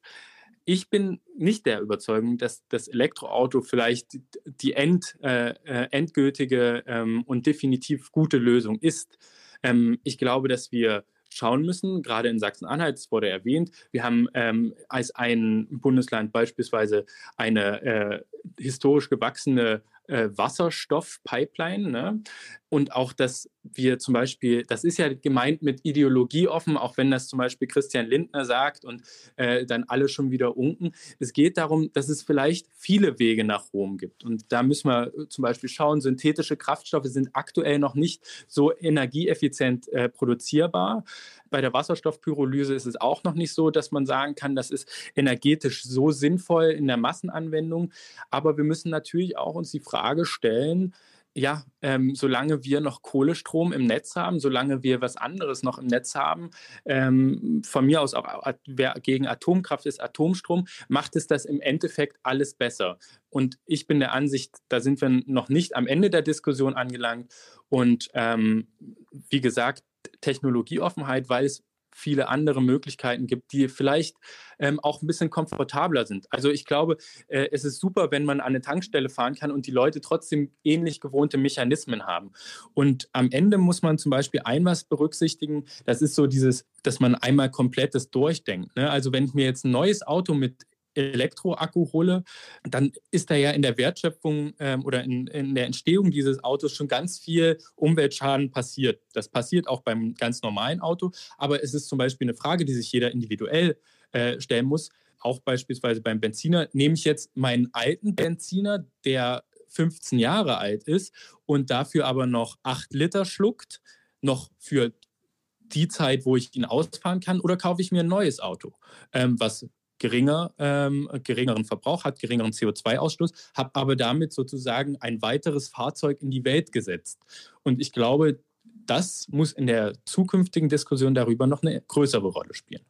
ich bin nicht der Überzeugung, dass das Elektroauto vielleicht die end, äh, äh, endgültige ähm, und definitiv gute Lösung ist. Ähm, ich glaube, dass wir schauen müssen, gerade in Sachsen-Anhalt, es wurde erwähnt, wir haben ähm, als ein Bundesland beispielsweise eine äh, historisch gewachsene äh, Wasserstoffpipeline. Ne? Und auch, dass wir zum Beispiel, das ist ja gemeint mit Ideologie offen, auch wenn das zum Beispiel Christian Lindner sagt und äh, dann alle schon wieder unken. Es geht darum, dass es vielleicht viele Wege nach Rom gibt. Und da müssen wir zum Beispiel schauen, synthetische Kraftstoffe sind aktuell noch nicht so energieeffizient äh, produzierbar. Bei der Wasserstoffpyrolyse ist es auch noch nicht so, dass man sagen kann, das ist energetisch so sinnvoll in der Massenanwendung. Aber wir müssen natürlich auch uns die Frage stellen, ja, ähm, solange wir noch Kohlestrom im Netz haben, solange wir was anderes noch im Netz haben, ähm, von mir aus auch wer gegen Atomkraft ist, Atomstrom, macht es das im Endeffekt alles besser. Und ich bin der Ansicht, da sind wir noch nicht am Ende der Diskussion angelangt. Und ähm, wie gesagt, Technologieoffenheit, weil es viele andere Möglichkeiten gibt, die vielleicht ähm, auch ein bisschen komfortabler sind. Also ich glaube, äh, es ist super, wenn man an eine Tankstelle fahren kann und die Leute trotzdem ähnlich gewohnte Mechanismen haben. Und am Ende muss man zum Beispiel ein was berücksichtigen, das ist so dieses, dass man einmal komplett das durchdenkt. Ne? Also wenn ich mir jetzt ein neues Auto mit Elektroakku hole, dann ist da ja in der Wertschöpfung ähm, oder in, in, der Entstehung dieses Autos schon ganz viel Umweltschaden passiert. Das passiert auch beim ganz normalen Auto, aber es ist zum Beispiel eine Frage, die sich jeder individuell äh, stellen muss. Auch beispielsweise beim Benziner. Nehme ich jetzt meinen alten Benziner, der 15 Jahre alt ist und dafür aber noch 8 Liter schluckt, noch für die Zeit, wo ich ihn ausfahren kann, oder kaufe ich mir ein neues Auto, ähm, was geringer, ähm, geringeren Verbrauch hat, geringeren CO2-Ausstoß, habe aber damit sozusagen ein weiteres Fahrzeug in die Welt gesetzt. Und ich glaube, das muss in der zukünftigen Diskussion darüber noch eine größere Rolle spielen.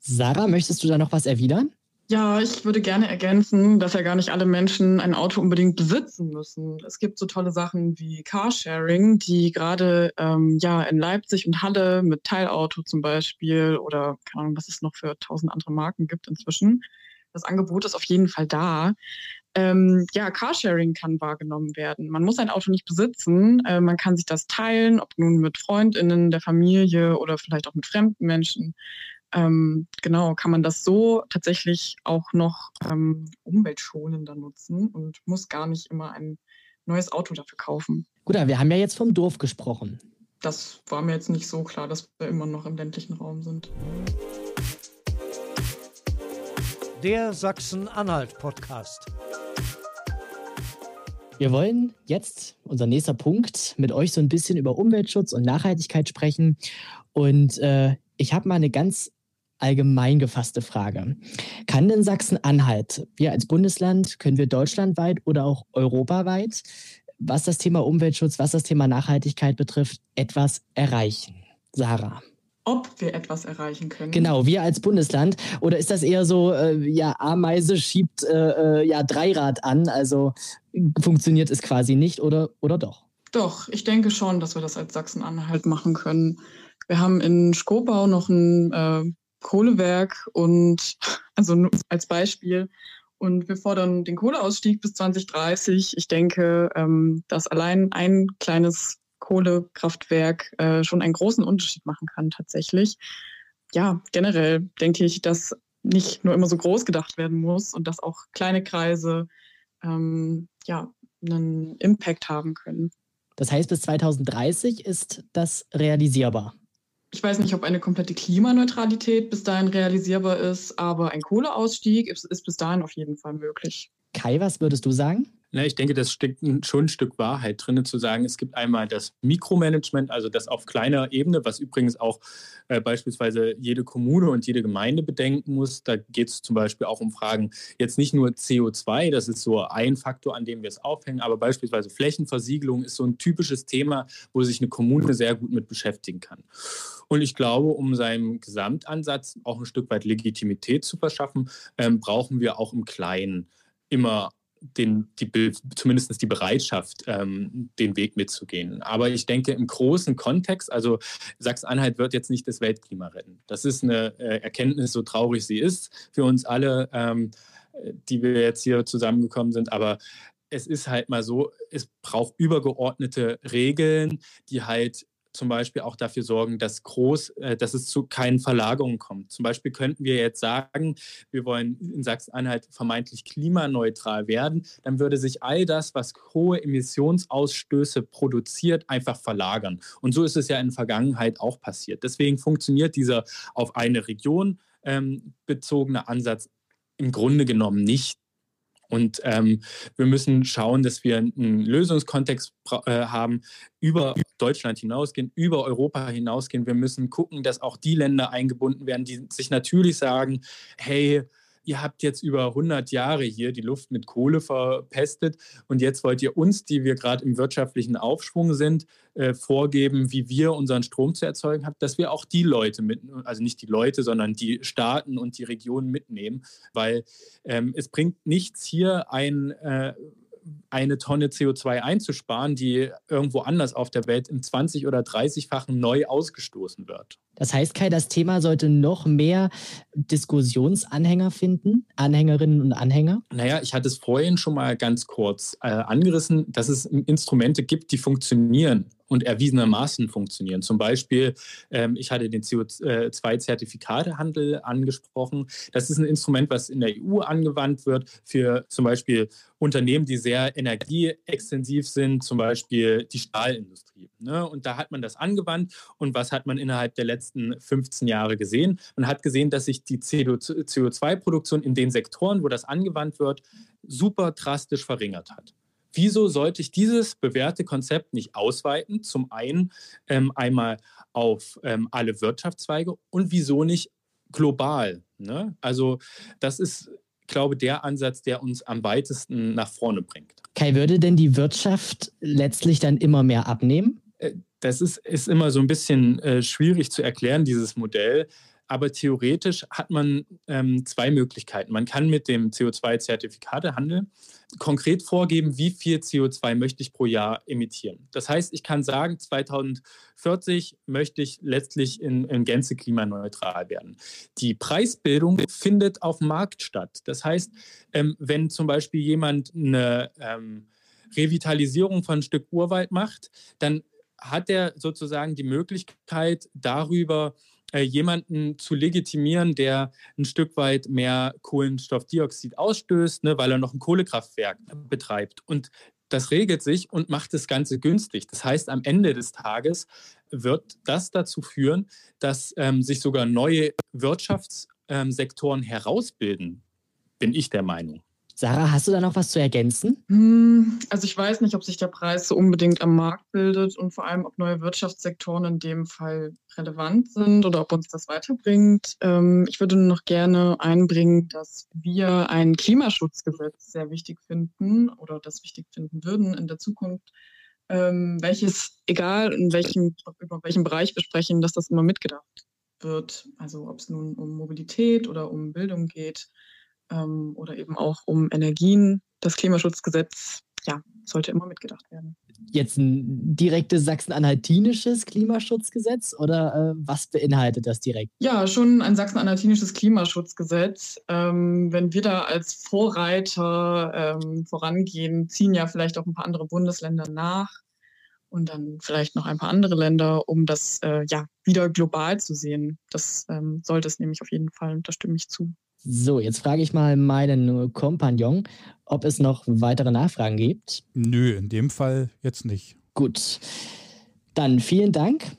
Sarah, möchtest du da noch was erwidern? Ja, ich würde gerne ergänzen, dass ja gar nicht alle Menschen ein Auto unbedingt besitzen müssen. Es gibt so tolle Sachen wie Carsharing, die gerade ähm, ja in Leipzig und Halle mit Teilauto zum Beispiel oder keine Ahnung, was es noch für tausend andere Marken gibt inzwischen. Das Angebot ist auf jeden Fall da. Ähm, ja, Carsharing kann wahrgenommen werden. Man muss ein Auto nicht besitzen. Äh, man kann sich das teilen, ob nun mit FreundInnen, der Familie oder vielleicht auch mit fremden Menschen. Ähm, genau, kann man das so tatsächlich auch noch ähm, umweltschonender nutzen und muss gar nicht immer ein neues Auto dafür kaufen. Gut, wir haben ja jetzt vom Dorf gesprochen. Das war mir jetzt nicht so klar, dass wir immer noch im ländlichen Raum sind. Der Sachsen-Anhalt-Podcast. Wir wollen jetzt, unser nächster Punkt, mit euch so ein bisschen über Umweltschutz und Nachhaltigkeit sprechen. Und äh, ich habe mal eine ganz allgemein gefasste Frage. Kann denn Sachsen-Anhalt, wir als Bundesland, können wir deutschlandweit oder auch europaweit, was das Thema Umweltschutz, was das Thema Nachhaltigkeit betrifft, etwas erreichen? Sarah ob wir etwas erreichen können. Genau, wir als Bundesland. Oder ist das eher so, äh, ja, Ameise schiebt äh, äh, ja Dreirad an, also funktioniert es quasi nicht oder, oder doch? Doch, ich denke schon, dass wir das als Sachsen-Anhalt machen können. Wir haben in Skopau noch ein äh, Kohlewerk und also als Beispiel. Und wir fordern den Kohleausstieg bis 2030. Ich denke, ähm, dass allein ein kleines Kohlekraftwerk äh, schon einen großen Unterschied machen kann tatsächlich. Ja, generell denke ich, dass nicht nur immer so groß gedacht werden muss und dass auch kleine Kreise ähm, ja, einen Impact haben können. Das heißt, bis 2030 ist das realisierbar. Ich weiß nicht, ob eine komplette Klimaneutralität bis dahin realisierbar ist, aber ein Kohleausstieg ist, bis dahin auf jeden Fall möglich. Kai, was würdest du sagen? Na, ich denke, das steckt schon ein Stück Wahrheit drin, zu sagen, es gibt einmal das Mikromanagement, also das auf kleiner Ebene, was übrigens auch äh, beispielsweise jede Kommune und jede Gemeinde bedenken muss. Da geht es zum Beispiel auch um Fragen, jetzt nicht nur CO2, das ist so ein Faktor, an dem wir es aufhängen, aber beispielsweise Flächenversiegelung ist so ein typisches Thema, wo sich eine Kommune sehr gut mit beschäftigen kann. Und ich glaube, um seinem Gesamtansatz auch ein Stück weit Legitimität zu verschaffen, ähm, brauchen wir auch im Kleinen immer den, die, zumindest die Bereitschaft, ähm, den Weg mitzugehen. Aber ich denke, im großen Kontext, also Sachsen-Anhalt wird jetzt nicht das Weltklima retten. Das ist eine äh, Erkenntnis, so traurig sie ist für uns alle, ähm, die wir jetzt hier zusammengekommen sind. Aber es ist halt mal so, es braucht übergeordnete Regeln, die halt zum Beispiel auch dafür sorgen, dass, groß, äh, dass es zu keinen Verlagerungen kommt. Zum Beispiel könnten wir jetzt sagen, wir wollen in Sachsen-Anhalt vermeintlich klimaneutral werden, dann würde sich all das, was hohe Emissionsausstöße produziert, einfach verlagern. Und so ist es ja in der Vergangenheit auch passiert. Deswegen funktioniert dieser auf eine Region ähm, bezogene Ansatz im Grunde genommen nicht. Und ähm, wir müssen schauen, dass wir einen Lösungskontext äh, haben, über Deutschland hinausgehen, über Europa hinausgehen. Wir müssen gucken, dass auch die Länder eingebunden werden, die sich natürlich sagen, hey, ihr habt jetzt über 100 Jahre hier die Luft mit Kohle verpestet und jetzt wollt ihr uns, die wir gerade im wirtschaftlichen Aufschwung sind, äh, vorgeben, wie wir unseren Strom zu erzeugen haben, dass wir auch die Leute mit, also nicht die Leute, sondern die Staaten und die Regionen mitnehmen, weil ähm, es bringt nichts hier ein äh, eine Tonne CO2 einzusparen, die irgendwo anders auf der Welt im 20- oder 30-fachen neu ausgestoßen wird. Das heißt, Kai, das Thema sollte noch mehr Diskussionsanhänger finden, Anhängerinnen und Anhänger? Naja, ich hatte es vorhin schon mal ganz kurz äh, angerissen, dass es Instrumente gibt, die funktionieren und erwiesenermaßen funktionieren. Zum Beispiel, ähm, ich hatte den CO2-Zertifikatehandel angesprochen. Das ist ein Instrument, was in der EU angewandt wird für zum Beispiel Unternehmen, die sehr energieextensiv sind, zum Beispiel die Stahlindustrie. Ne? Und da hat man das angewandt. Und was hat man innerhalb der letzten 15 Jahre gesehen? Man hat gesehen, dass sich die CO2-Produktion in den Sektoren, wo das angewandt wird, super drastisch verringert hat. Wieso sollte ich dieses bewährte Konzept nicht ausweiten? Zum einen ähm, einmal auf ähm, alle Wirtschaftszweige und wieso nicht global? Ne? Also das ist, glaube ich, der Ansatz, der uns am weitesten nach vorne bringt. Kai, würde denn die Wirtschaft letztlich dann immer mehr abnehmen? Äh, das ist, ist immer so ein bisschen äh, schwierig zu erklären, dieses Modell. Aber theoretisch hat man ähm, zwei Möglichkeiten. Man kann mit dem CO2-Zertifikatehandel konkret vorgeben, wie viel CO2 möchte ich pro Jahr emittieren. Das heißt, ich kann sagen, 2040 möchte ich letztlich in, in Gänze klimaneutral werden. Die Preisbildung findet auf dem Markt statt. Das heißt, ähm, wenn zum Beispiel jemand eine ähm, Revitalisierung von Stück Urwald macht, dann hat er sozusagen die Möglichkeit, darüber äh, jemanden zu legitimieren, der ein Stück weit mehr Kohlenstoffdioxid ausstößt, ne, weil er noch ein Kohlekraftwerk betreibt. Und das regelt sich und macht das Ganze günstig. Das heißt, am Ende des Tages wird das dazu führen, dass ähm, sich sogar neue Wirtschaftssektoren ähm, herausbilden, bin ich der Meinung. Sarah, hast du da noch was zu ergänzen? Hm, also ich weiß nicht, ob sich der Preis so unbedingt am Markt bildet und vor allem, ob neue Wirtschaftssektoren in dem Fall relevant sind oder ob uns das weiterbringt. Ähm, ich würde nur noch gerne einbringen, dass wir ein Klimaschutzgesetz sehr wichtig finden oder das wichtig finden würden in der Zukunft, ähm, welches, egal in welchem, über welchen Bereich wir sprechen, dass das immer mitgedacht wird. Also ob es nun um Mobilität oder um Bildung geht ähm, oder eben auch um Energien. Das Klimaschutzgesetz ja, sollte immer mitgedacht werden. Jetzt ein direktes sachsen-anhaltinisches Klimaschutzgesetz oder äh, was beinhaltet das direkt? Ja, schon ein sachsen-anhaltinisches Klimaschutzgesetz. Ähm, wenn wir da als Vorreiter ähm, vorangehen, ziehen ja vielleicht auch ein paar andere Bundesländer nach und dann vielleicht noch ein paar andere Länder, um das äh, ja wieder global zu sehen. Das ähm, sollte es nämlich auf jeden Fall, da stimme ich zu. So, jetzt frage ich mal meinen Kompagnon, ob es noch weitere Nachfragen gibt. Nö, in dem Fall jetzt nicht. Gut. Dann vielen Dank.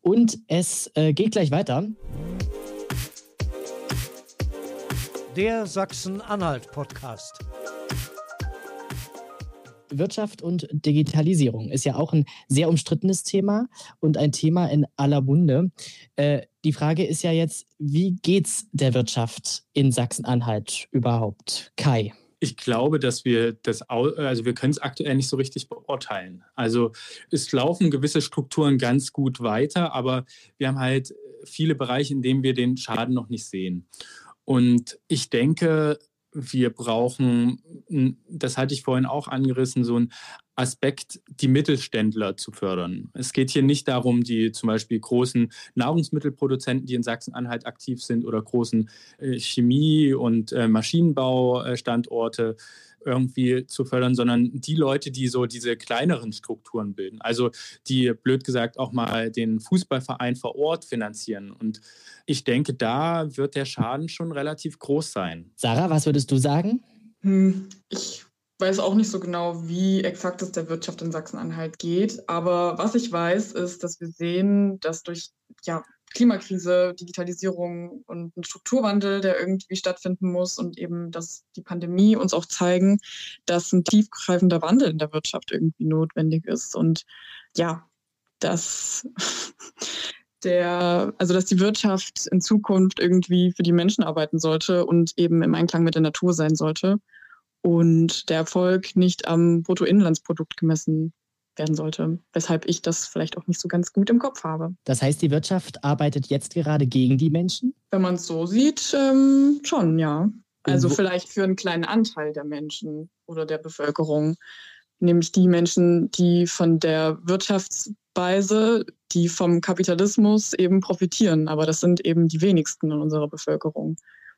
Und es äh, geht gleich weiter. Der Sachsen-Anhalt-Podcast. Wirtschaft und Digitalisierung ist ja auch ein sehr umstrittenes Thema und ein Thema in aller Munde. Äh, die Frage ist ja jetzt, wie geht's der Wirtschaft in Sachsen-Anhalt überhaupt? Kai. Ich glaube, dass wir das, also wir können es aktuell nicht so richtig beurteilen. Also es laufen gewisse Strukturen ganz gut weiter, aber wir haben halt viele Bereiche, in denen wir den Schaden noch nicht sehen. Und ich denke, wir brauchen, das hatte ich vorhin auch angerissen, so ein Aspekt, die Mittelständler zu fördern. Es geht hier nicht darum, die zum Beispiel großen Nahrungsmittelproduzenten, die in Sachsen-Anhalt aktiv sind, oder großen äh, Chemie- und äh, Maschinenbaustandorte irgendwie zu fördern, sondern die Leute, die so diese kleineren Strukturen bilden. Also die, blöd gesagt, auch mal den Fußballverein vor Ort finanzieren. Und ich denke, da wird der Schaden schon relativ groß sein. Sarah, was würdest du sagen? Hm, ich weiß auch nicht so genau, wie exakt es der Wirtschaft in Sachsen-Anhalt geht. Aber was ich weiß, ist, dass wir sehen, dass durch ja, Klimakrise, Digitalisierung und ein Strukturwandel, der irgendwie stattfinden muss und eben, dass die Pandemie uns auch zeigen, dass ein tiefgreifender Wandel in der Wirtschaft irgendwie notwendig ist. Und ja, dass der, also dass die Wirtschaft in Zukunft irgendwie für die Menschen arbeiten sollte und eben im Einklang mit der Natur sein sollte und der Erfolg nicht am Bruttoinlandsprodukt gemessen werden sollte, weshalb ich das vielleicht auch nicht so ganz gut im Kopf habe. Das heißt, die Wirtschaft arbeitet jetzt gerade gegen die Menschen? Wenn man es so sieht, ähm, schon, ja. Also vielleicht für einen kleinen Anteil der Menschen oder der Bevölkerung, nämlich die Menschen, die von der Wirtschaftsweise, die vom Kapitalismus eben profitieren. Aber das sind eben die wenigsten in unserer Bevölkerung.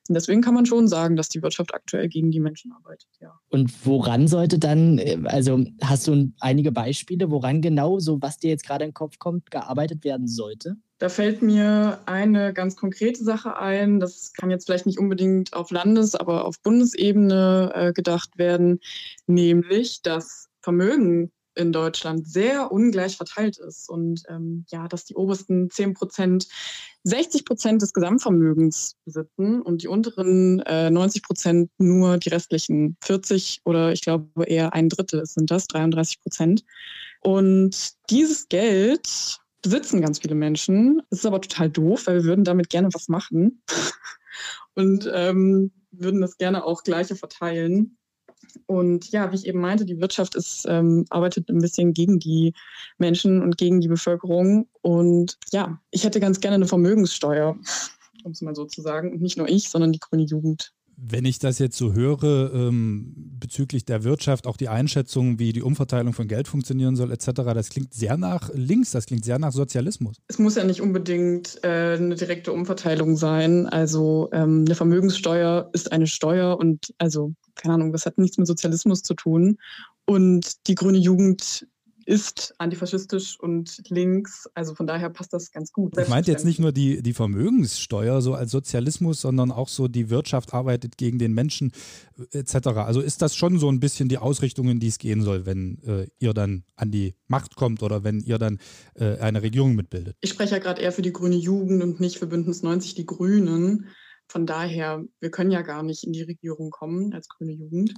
Und deswegen kann man schon sagen, dass die Wirtschaft aktuell gegen die Menschen arbeitet, ja. Und woran sollte dann, äh, also hast du einige Beispiele, woran genau, so was dir jetzt gerade in den Kopf kommt, gearbeitet werden sollte? Da fällt mir eine ganz konkrete Sache ein. Das kann jetzt vielleicht nicht unbedingt auf Landes-, aber auf Bundesebene äh, gedacht werden, nämlich dass Vermögen in Deutschland sehr ungleich verteilt ist und ähm, ja, dass die obersten 10 Prozent 60 Prozent des Gesamtvermögens besitzen und die unteren äh, 90 Prozent nur die restlichen 40 oder ich glaube eher ein Drittel sind das, 33 Prozent. Und dieses Geld besitzen ganz viele Menschen. Es ist aber total doof, weil wir würden damit gerne was machen und ähm, würden das gerne auch gleicher verteilen. Und ja, wie ich eben meinte, die Wirtschaft ist, ähm, arbeitet ein bisschen gegen die Menschen und gegen die Bevölkerung. Und ja, ich hätte ganz gerne eine Vermögenssteuer. um es mal so zu sagen. Und nicht nur ich, sondern die grüne Jugend. Wenn ich das jetzt so höre ähm, bezüglich der Wirtschaft, auch die Einschätzung, wie die Umverteilung von Geld funktionieren soll, etc., das klingt sehr nach links, das klingt sehr nach Sozialismus. Es muss ja nicht unbedingt äh, eine direkte Umverteilung sein. Also ähm, eine Vermögenssteuer ist eine Steuer und also, keine Ahnung, das hat nichts mit Sozialismus zu tun. Und die grüne Jugend ist antifaschistisch und links. Also von daher passt das ganz gut. Ich meinte jetzt nicht nur die, die Vermögenssteuer so als Sozialismus, sondern auch so die Wirtschaft arbeitet gegen den Menschen äh, etc. Also ist das schon so ein bisschen die Ausrichtung, in die es gehen soll, wenn äh, ihr dann an die Macht kommt oder wenn ihr dann äh, eine Regierung mitbildet? Ich spreche ja gerade eher für die grüne Jugend und nicht für Bündnis 90 die Grünen. Von daher, wir können ja gar nicht in die Regierung kommen als grüne Jugend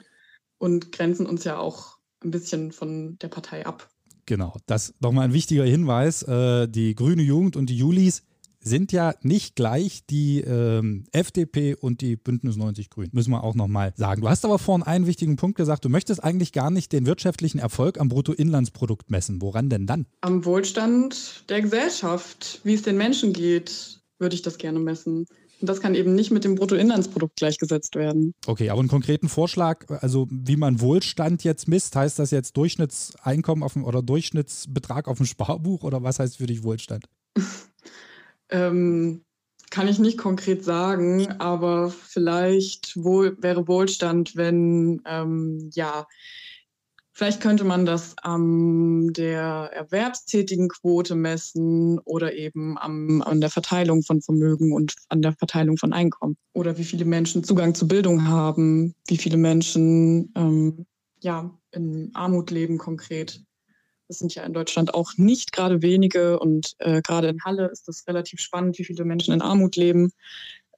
und grenzen uns ja auch ein bisschen von der Partei ab. Genau, das nochmal ein wichtiger Hinweis. Äh, die Grüne Jugend und die Julis sind ja nicht gleich die ähm, FDP und die Bündnis 90 Grünen. Müssen wir auch nochmal sagen. Du hast aber vorhin einen wichtigen Punkt gesagt. Du möchtest eigentlich gar nicht den wirtschaftlichen Erfolg am Bruttoinlandsprodukt messen. Woran denn dann? Am Wohlstand der Gesellschaft, wie es den Menschen geht, würde ich das gerne messen. Und das kann eben nicht mit dem Bruttoinlandsprodukt gleichgesetzt werden. Okay, aber einen konkreten Vorschlag, also wie man Wohlstand jetzt misst, heißt das jetzt Durchschnittseinkommen auf dem, oder Durchschnittsbetrag auf dem Sparbuch oder was heißt für dich Wohlstand? ähm, kann ich nicht konkret sagen, aber vielleicht wohl, wäre Wohlstand, wenn ähm, ja Vielleicht könnte man das an der erwerbstätigen Quote messen oder eben am, an der Verteilung von Vermögen und an der Verteilung von Einkommen. Oder wie viele Menschen Zugang zu Bildung haben, wie viele Menschen ähm, ja, in Armut leben konkret. Das sind ja in Deutschland auch nicht gerade wenige und äh, gerade in Halle ist das relativ spannend, wie viele Menschen in Armut leben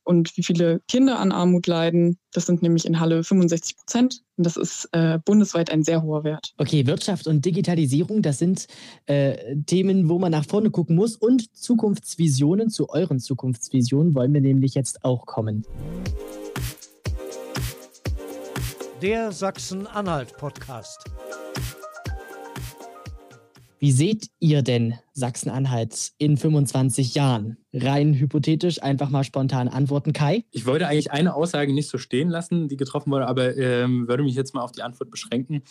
und wie viele Kinder an Armut leiden. Das sind nämlich in Halle 65 Prozent. Und das ist äh, bundesweit ein sehr hoher Wert. Okay, Wirtschaft und Digitalisierung, das sind äh, Themen, wo man nach vorne gucken muss. Und Zukunftsvisionen, zu euren Zukunftsvisionen wollen wir nämlich jetzt auch kommen. Der Sachsen-Anhalt-Podcast. Wie seht ihr denn Sachsen-Anhalt in 25 Jahren? Rein hypothetisch, einfach mal spontan antworten. Kai? Ich wollte eigentlich eine Aussage nicht so stehen lassen, die getroffen wurde, aber ähm, würde mich jetzt mal auf die Antwort beschränken.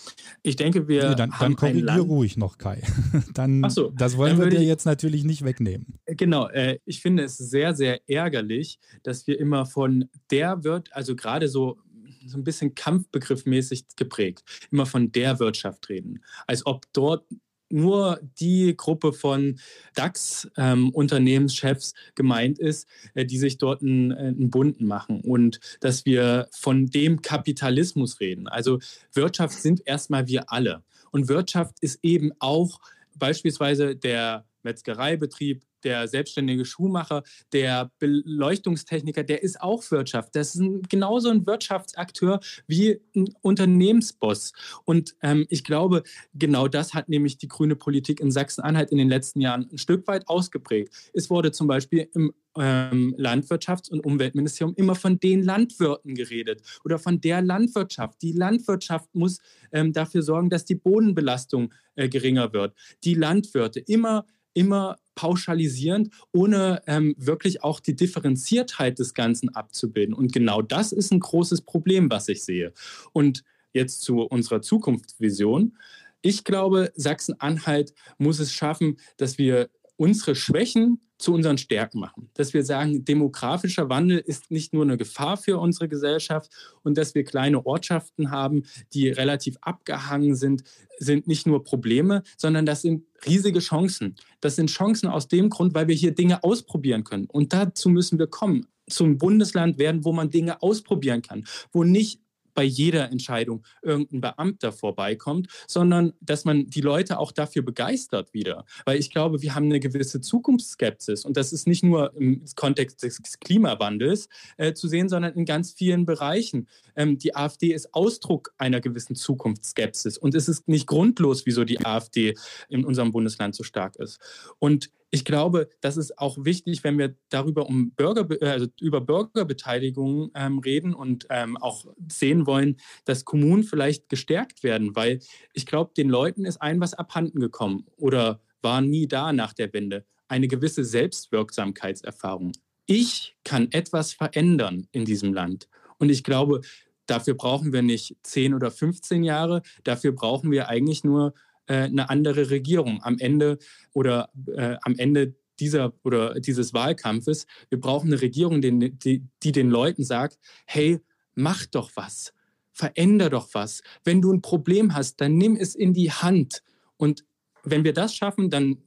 Ich denke, wir. Nee, dann, haben dann korrigier ruhig noch, Kai. dann, Ach so, das wollen wir dir jetzt natürlich nicht wegnehmen. Genau, äh, ich finde es sehr, sehr ärgerlich, dass wir immer von der wird, also gerade so so ein bisschen kampfbegriffmäßig geprägt, immer von der Wirtschaft reden. Als ob dort nur die Gruppe von DAX-Unternehmenschefs ähm, gemeint ist, äh, die sich dort einen, äh, einen Bunden machen und dass wir von dem Kapitalismus reden. Also Wirtschaft sind erstmal wir alle. Und Wirtschaft ist eben auch beispielsweise der Metzgereibetrieb, der selbstständige Schuhmacher, der Beleuchtungstechniker, der ist auch Wirtschaft. Das ist ein, genauso ein Wirtschaftsakteur wie ein Unternehmensboss. Und ähm, ich glaube, genau das hat nämlich die grüne Politik in Sachsen-Anhalt in den letzten Jahren ein Stück weit ausgeprägt. Es wurde zum Beispiel im ähm, Landwirtschafts- und Umweltministerium immer von den Landwirten geredet oder von der Landwirtschaft. Die Landwirtschaft muss ähm, dafür sorgen, dass die Bodenbelastung äh, geringer wird. Die Landwirte immer immer pauschalisierend, ohne ähm, wirklich auch die Differenziertheit des Ganzen abzubilden. Und genau das ist ein großes Problem, was ich sehe. Und jetzt zu unserer Zukunftsvision. Ich glaube, Sachsen-Anhalt muss es schaffen, dass wir unsere Schwächen zu unseren Stärken machen. Dass wir sagen, demografischer Wandel ist nicht nur eine Gefahr für unsere Gesellschaft und dass wir kleine Ortschaften haben, die relativ abgehangen sind, sind nicht nur Probleme, sondern das sind riesige Chancen. Das sind Chancen aus dem Grund, weil wir hier Dinge ausprobieren können. Und dazu müssen wir kommen zum Bundesland werden, wo man Dinge ausprobieren kann, wo nicht bei jeder Entscheidung irgendein Beamter vorbeikommt, sondern dass man die Leute auch dafür begeistert wieder. Weil ich glaube, wir haben eine gewisse Zukunftsskepsis und das ist nicht nur im Kontext des Klimawandels äh, zu sehen, sondern in ganz vielen Bereichen. Ähm, die AfD ist Ausdruck einer gewissen Zukunftsskepsis und es ist nicht grundlos, wieso die AfD in unserem Bundesland so stark ist. Und ich glaube, das ist auch wichtig, wenn wir darüber um Bürger, also über Bürgerbeteiligung ähm, reden und ähm, auch sehen wollen, dass Kommunen vielleicht gestärkt werden, weil ich glaube, den Leuten ist ein was abhanden gekommen oder war nie da nach der Wende. Eine gewisse Selbstwirksamkeitserfahrung. ich kann etwas verändern in diesem Land. Und ich glaube, dafür brauchen wir nicht 10 oder 15 Jahre, dafür brauchen wir eigentlich nur äh, eine andere Regierung am Ende oder äh, am Ende dieser oder dieses Wahlkampfes. Wir brauchen eine Regierung, die, die, die den Leuten sagt, hey, mach doch was, veränder doch was. Wenn du ein Problem hast, dann nimm es in die Hand. Und wenn wir das schaffen, dann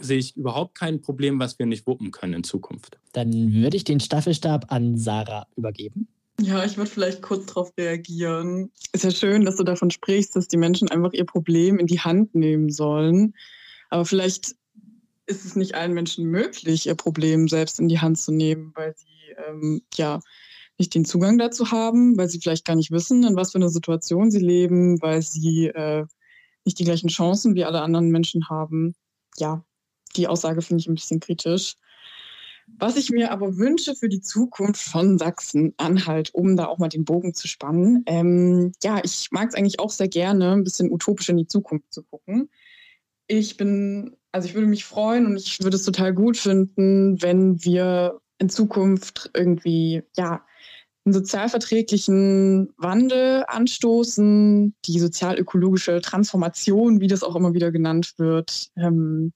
sehe ich überhaupt kein Problem, was wir nicht wuppen können in Zukunft. Dann würde ich den Staffelstab an Sarah übergeben. Ja, ich würde vielleicht kurz darauf reagieren. Ist ja schön, dass du davon sprichst, dass die Menschen einfach ihr Problem in die Hand nehmen sollen. Aber vielleicht ist es nicht allen Menschen möglich, ihr Problem selbst in die Hand zu nehmen, weil sie ähm, ja nicht den Zugang dazu haben, weil sie vielleicht gar nicht wissen, in was für einer Situation sie leben, weil sie äh, nicht die gleichen Chancen wie alle anderen Menschen haben. Ja, die Aussage finde ich ein bisschen kritisch. Was ich mir aber wünsche für die Zukunft von Sachsen-Anhalt, um da auch mal den Bogen zu spannen, ähm, ja, ich mag es eigentlich auch sehr gerne, ein bisschen utopisch in die Zukunft zu gucken. Ich bin, also ich würde mich freuen und ich würde es total gut finden, wenn wir in Zukunft irgendwie, ja, einen sozialverträglichen Wandel anstoßen, die sozial-ökologische Transformation, wie das auch immer wieder genannt wird, ähm,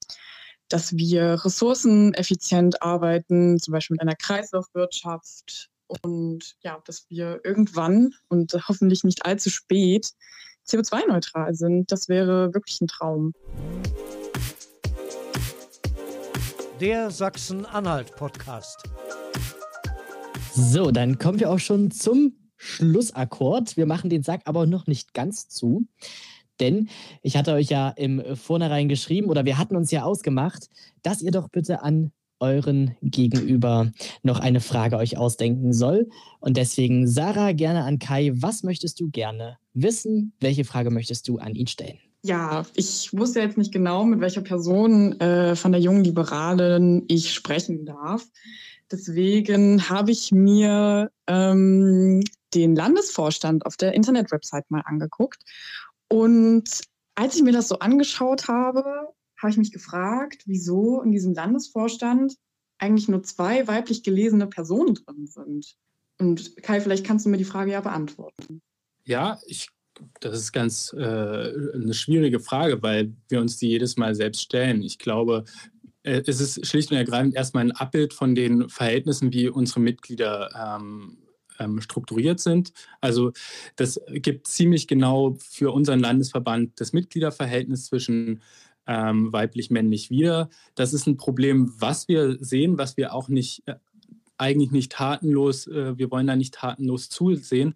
dass wir ressourceneffizient arbeiten, zum Beispiel mit einer Kreislaufwirtschaft und ja, dass wir irgendwann und hoffentlich nicht allzu spät CO2-neutral sind. Das wäre wirklich ein Traum. Der Sachsen-Anhalt-Podcast. So, dann kommen wir auch schon zum Schlussakkord. Wir machen den Sack aber noch nicht ganz zu. Denn ich hatte euch ja im Vornherein geschrieben oder wir hatten uns ja ausgemacht, dass ihr doch bitte an euren Gegenüber noch eine Frage euch ausdenken soll. Und deswegen, Sarah, gerne an Kai, was möchtest du gerne wissen? Welche Frage möchtest du an ihn stellen? Ja, ich wusste jetzt nicht genau, mit welcher Person äh, von der jungen Liberalen ich sprechen darf. Deswegen habe ich mir ähm, den Landesvorstand auf der Internetwebsite mal angeguckt und als ich mir das so angeschaut habe, habe ich mich gefragt, wieso in diesem Landesvorstand eigentlich nur zwei weiblich gelesene Personen drin sind. Und Kai, vielleicht kannst du mir die Frage ja beantworten. Ja, ich, das ist ganz äh, eine schwierige Frage, weil wir uns die jedes Mal selbst stellen. Ich glaube, äh, es ist schlicht und ergreifend erstmal ein Abbild von den Verhältnissen, wie unsere Mitglieder ähm, ähm, strukturiert sind. Also das gibt ziemlich genau für unseren Landesverband das Mitgliederverhältnis zwischen ähm, weiblich-männlich wieder. Das ist ein Problem, was wir sehen, was wir auch nicht äh, eigentlich nicht tatenlos, äh, wir wollen da nicht tatenlos zusehen,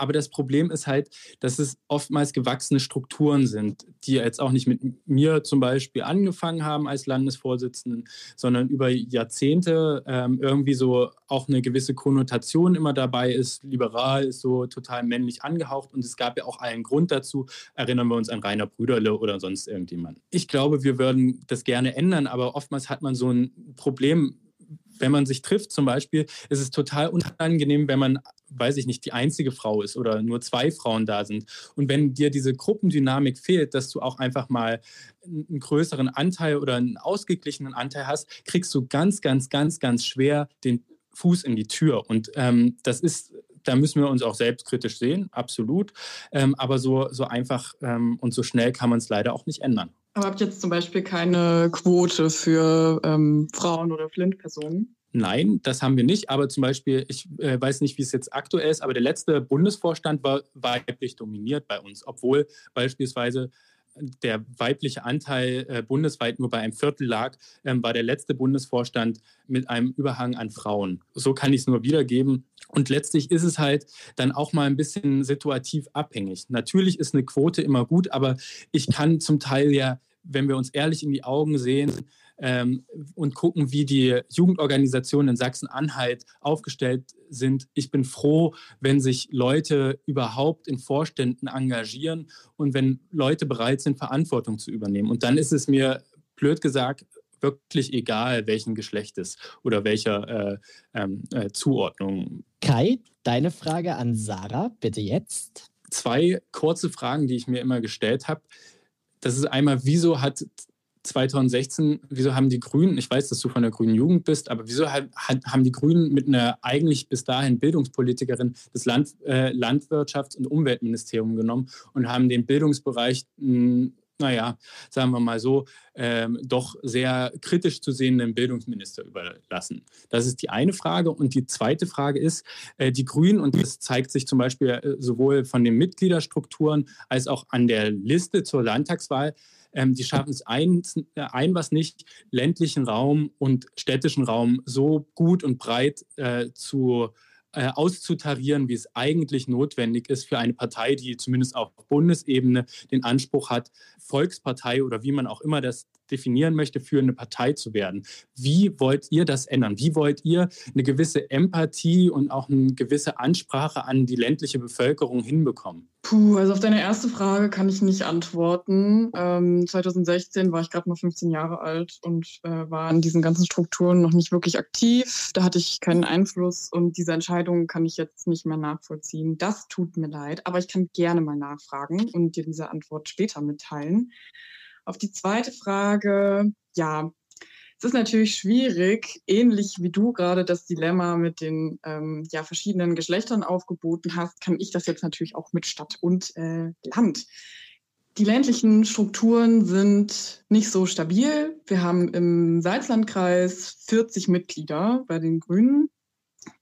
aber das Problem ist halt, dass es oftmals gewachsene Strukturen sind, die jetzt auch nicht mit mir zum Beispiel angefangen haben als Landesvorsitzenden, sondern über Jahrzehnte ähm, irgendwie so auch eine gewisse Konnotation immer dabei ist. Liberal ist so total männlich angehaucht und es gab ja auch einen Grund dazu. Erinnern wir uns an Rainer Brüderle oder sonst irgendjemand. Ich glaube, wir würden das gerne ändern, aber oftmals hat man so ein Problem wenn man sich trifft zum Beispiel, ist es total unangenehm, wenn man, weiß ich nicht, die einzige Frau ist oder nur zwei Frauen da sind. Und wenn dir diese Gruppendynamik fehlt, dass du auch einfach mal einen größeren Anteil oder einen ausgeglichenen Anteil hast, kriegst du ganz, ganz, ganz, ganz schwer den Fuß in die Tür. Und ähm, das ist da müssen wir uns auch selbstkritisch sehen, absolut. Ähm, aber so, so einfach ähm, und so schnell kann man es leider auch nicht ändern. Aber habt ihr jetzt zum Beispiel keine Quote für ähm, Frauen oder Flint-Personen? Nein, das haben wir nicht. Aber zum Beispiel, ich äh, weiß nicht, wie es jetzt aktuell ist, aber der letzte Bundesvorstand war weiblich dominiert bei uns, obwohl beispielsweise der weibliche Anteil äh, bundesweit nur bei einem Viertel lag, ähm, war der letzte Bundesvorstand mit einem Überhang an Frauen. So kann ich es nur wiedergeben. Und letztlich ist es halt dann auch mal ein bisschen situativ abhängig. Natürlich ist eine Quote immer gut, aber ich kann zum Teil ja, wenn wir uns ehrlich in die Augen sehen, ähm, und gucken, wie die Jugendorganisationen in Sachsen-Anhalt aufgestellt sind. Ich bin froh, wenn sich Leute überhaupt in Vorständen engagieren und wenn Leute bereit sind, Verantwortung zu übernehmen. Und dann ist es mir, blöd gesagt, wirklich egal, welchen Geschlechtes oder welcher äh, ähm, äh, Zuordnung. Kai, deine Frage an Sarah, bitte jetzt. Zwei kurze Fragen, die ich mir immer gestellt habe. Das ist einmal, wieso hat 2016, wieso haben die Grünen, ich weiß, dass du von der Grünen Jugend bist, aber wieso haben die Grünen mit einer eigentlich bis dahin Bildungspolitikerin das Land, äh, Landwirtschafts- und Umweltministerium genommen und haben den Bildungsbereich mh, naja, sagen wir mal so, ähm, doch sehr kritisch zu sehenden Bildungsminister überlassen. Das ist die eine Frage. Und die zweite Frage ist, äh, die Grünen, und das zeigt sich zum Beispiel äh, sowohl von den Mitgliederstrukturen als auch an der Liste zur Landtagswahl, ähm, die schaffen es ein, ein, was nicht, ländlichen Raum und städtischen Raum so gut und breit äh, zu äh, auszutarieren, wie es eigentlich notwendig ist für eine Partei, die zumindest auf Bundesebene den Anspruch hat, Volkspartei oder wie man auch immer das definieren möchte, für eine Partei zu werden. Wie wollt ihr das ändern? Wie wollt ihr eine gewisse Empathie und auch eine gewisse Ansprache an die ländliche Bevölkerung hinbekommen? Puh, also auf deine erste Frage kann ich nicht antworten. Ähm, 2016 war ich gerade mal 15 Jahre alt und äh, war in diesen ganzen Strukturen noch nicht wirklich aktiv. Da hatte ich keinen Einfluss und diese Entscheidung kann ich jetzt nicht mehr nachvollziehen. Das tut mir leid, aber ich kann gerne mal nachfragen und dir diese Antwort später mitteilen. Auf die zweite Frage, ja, es ist natürlich schwierig, ähnlich wie du gerade das Dilemma mit den ähm, ja, verschiedenen Geschlechtern aufgeboten hast, kann ich das jetzt natürlich auch mit Stadt und äh, Land. Die ländlichen Strukturen sind nicht so stabil. Wir haben im Salzlandkreis 40 Mitglieder bei den Grünen.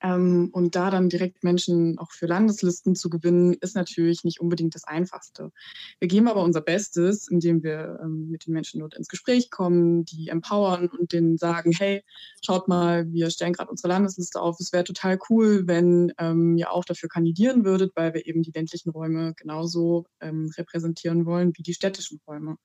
Ähm, und da dann direkt Menschen auch für Landeslisten zu gewinnen, ist natürlich nicht unbedingt das Einfachste. Wir geben aber unser Bestes, indem wir ähm, mit den Menschen dort ins Gespräch kommen, die empowern und denen sagen, hey, schaut mal, wir stellen gerade unsere Landesliste auf. Es wäre total cool, wenn ähm, ihr auch dafür kandidieren würdet, weil wir eben die ländlichen Räume genauso ähm, repräsentieren wollen wie die städtischen Räume.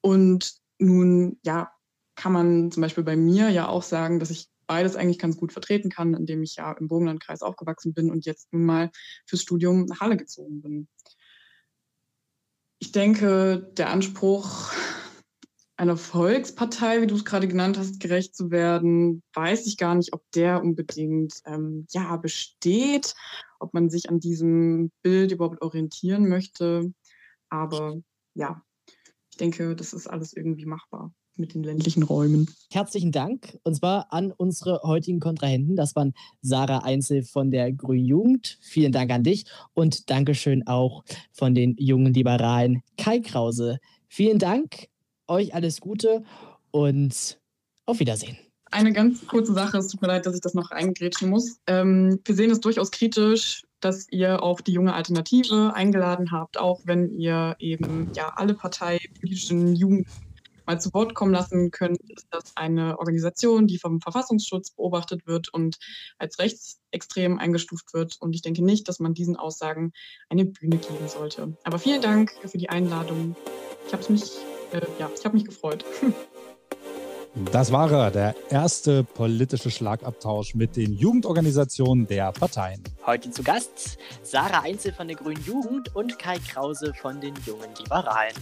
Und nun, ja, kann man zum Beispiel bei mir ja auch sagen, dass ich beides eigentlich ganz gut vertreten kann, indem ich ja im Burgenlandkreis aufgewachsen bin und jetzt nun mal fürs Studium nach Halle gezogen bin. Ich denke, der Anspruch einer Volkspartei, wie du es gerade genannt hast, gerecht zu werden, weiß ich gar nicht, ob der unbedingt ähm, ja besteht, ob man sich an diesem Bild überhaupt orientieren möchte. Aber ja, ich denke, das ist alles irgendwie machbar mit den ländlichen Räumen. Herzlichen Dank und zwar an unsere heutigen Kontrahenten. Das waren Sarah Einzel von der Grünen Jugend. Vielen Dank an dich und Dankeschön auch von den jungen Liberalen Kai Krause. Vielen Dank, euch alles Gute und auf Wiedersehen. Eine ganz kurze Sache, es tut mir leid, dass ich das noch eingrätschen muss. Ähm, wir sehen es durchaus kritisch, dass ihr auch die junge Alternative eingeladen habt, auch wenn ihr eben ja alle parteipolitischen Jugend mal zu Wort kommen lassen könnt, ist das eine Organisation, die vom Verfassungsschutz beobachtet wird und als rechtsextrem eingestuft wird. Und ich denke nicht, dass man diesen Aussagen eine Bühne geben sollte. Aber vielen Dank für die Einladung. Ich habe mich, äh, ja, ich habe mich gefreut. Das war er, der erste politische Schlagabtausch mit den Jugendorganisationen der Parteien. Heute zu Gast Sarah Einzel von der Grünen Jugend und Kai Krause von den Jungen Liberalen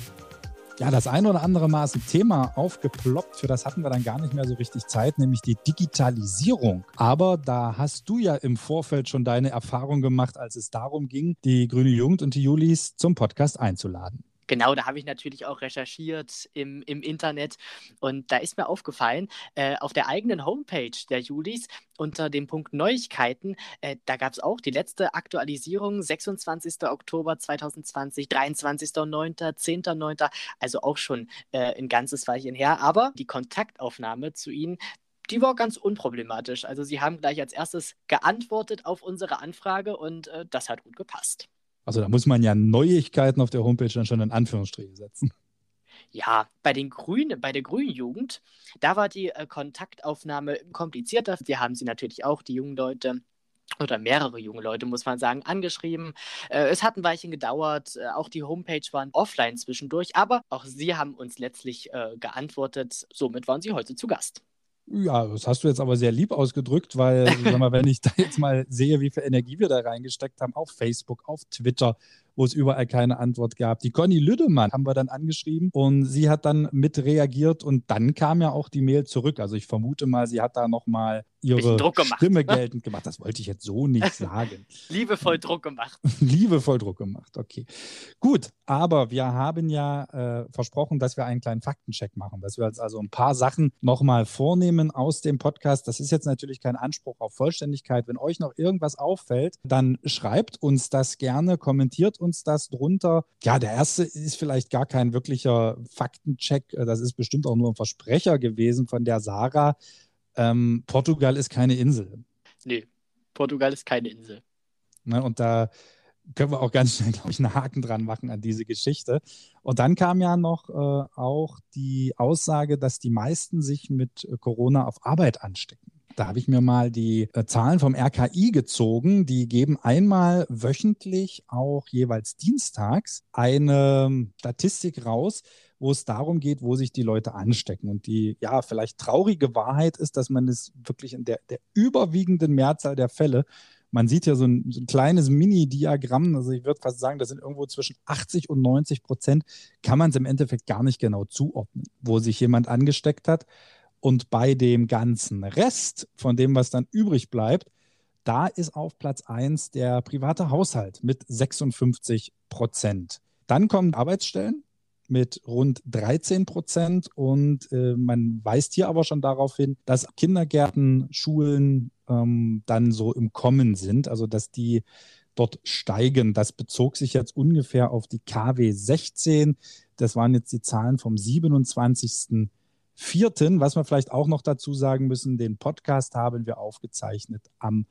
ja, das ein oder andere Mal ist ein Thema aufgeploppt, für das hatten wir dann gar nicht mehr so richtig Zeit, nämlich die Digitalisierung. Aber da hast du ja im Vorfeld schon deine Erfahrung gemacht, als es darum ging, die Grüne Jugend und die Julis zum Podcast einzuladen. Genau, da habe ich natürlich auch recherchiert im, im Internet und da ist mir aufgefallen, äh, auf der eigenen Homepage der Julis unter dem Punkt Neuigkeiten, äh, da gab es auch die letzte Aktualisierung, 26. Oktober 2020, 23.09., 10.09., also auch schon äh, ein ganzes Weilchen her, aber die Kontaktaufnahme zu ihnen, die war ganz unproblematisch. Also sie haben gleich als erstes geantwortet auf unsere Anfrage und äh, das hat gut gepasst. Also da muss man ja Neuigkeiten auf der Homepage dann schon in Anführungsstriche setzen. Ja, bei den Grünen, bei der Grünen Jugend, da war die äh, Kontaktaufnahme komplizierter. Wir haben sie natürlich auch, die jungen Leute, oder mehrere junge Leute, muss man sagen, angeschrieben. Äh, es hat ein Weilchen gedauert, äh, auch die Homepage war offline zwischendurch, aber auch sie haben uns letztlich äh, geantwortet. Somit waren sie heute zu Gast. Ja, das hast du jetzt aber sehr lieb ausgedrückt, weil, wenn ich da jetzt mal sehe, wie viel Energie wir da reingesteckt haben, auf Facebook, auf Twitter wo es überall keine Antwort gab. Die Conny Lüdemann haben wir dann angeschrieben und sie hat dann mit reagiert und dann kam ja auch die Mail zurück. Also ich vermute mal, sie hat da nochmal ihre Stimme geltend gemacht. Das wollte ich jetzt so nicht sagen. Liebevoll Druck gemacht. Liebevoll Druck gemacht, okay. Gut, aber wir haben ja äh, versprochen, dass wir einen kleinen Faktencheck machen, dass wir uns also ein paar Sachen nochmal vornehmen aus dem Podcast. Das ist jetzt natürlich kein Anspruch auf Vollständigkeit. Wenn euch noch irgendwas auffällt, dann schreibt uns das gerne, kommentiert uns das drunter. Ja, der erste ist vielleicht gar kein wirklicher Faktencheck. Das ist bestimmt auch nur ein Versprecher gewesen von der Sarah. Ähm, Portugal ist keine Insel. Nee, Portugal ist keine Insel. Ne, und da können wir auch ganz schnell, glaube ich, einen Haken dran machen an diese Geschichte. Und dann kam ja noch äh, auch die Aussage, dass die meisten sich mit Corona auf Arbeit anstecken. Da habe ich mir mal die äh, Zahlen vom RKI gezogen. Die geben einmal wöchentlich, auch jeweils dienstags, eine Statistik raus, wo es darum geht, wo sich die Leute anstecken. Und die, ja, vielleicht traurige Wahrheit ist, dass man es wirklich in der, der überwiegenden Mehrzahl der Fälle man sieht ja so ein, so ein kleines Mini-Diagramm, also ich würde fast sagen, das sind irgendwo zwischen 80 und 90 Prozent, kann man es im Endeffekt gar nicht genau zuordnen, wo sich jemand angesteckt hat. Und bei dem ganzen Rest von dem, was dann übrig bleibt, da ist auf Platz 1 der private Haushalt mit 56 Prozent. Dann kommen Arbeitsstellen mit rund 13 Prozent und äh, man weist hier aber schon darauf hin, dass Kindergärten, Schulen ähm, dann so im Kommen sind, also dass die dort steigen. Das bezog sich jetzt ungefähr auf die KW 16. Das waren jetzt die Zahlen vom 27. Vierten, was wir vielleicht auch noch dazu sagen müssen, den Podcast haben wir aufgezeichnet am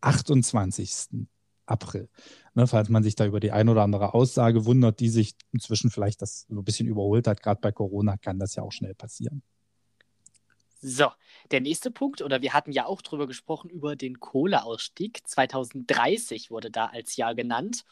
28. April. Ne, falls man sich da über die ein oder andere Aussage wundert, die sich inzwischen vielleicht das so ein bisschen überholt hat, gerade bei Corona kann das ja auch schnell passieren. So, der nächste Punkt, oder wir hatten ja auch drüber gesprochen, über den Kohleausstieg. 2030 wurde da als Jahr genannt.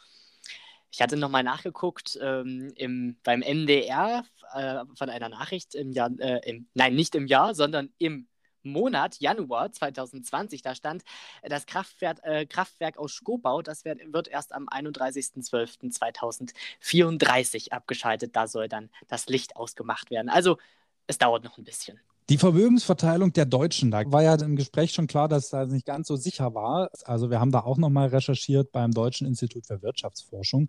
Ich hatte nochmal nachgeguckt ähm, im, beim MDR äh, von einer Nachricht im Jahr, äh, im, nein, nicht im Jahr, sondern im Monat, Januar 2020, da stand, das Kraftwerk, äh, Kraftwerk aus Skobau, das wird, wird erst am 31.12.2034 abgeschaltet. Da soll dann das Licht ausgemacht werden. Also es dauert noch ein bisschen. Die Vermögensverteilung der Deutschen, da war ja im Gespräch schon klar, dass das nicht ganz so sicher war. Also wir haben da auch nochmal recherchiert beim Deutschen Institut für Wirtschaftsforschung.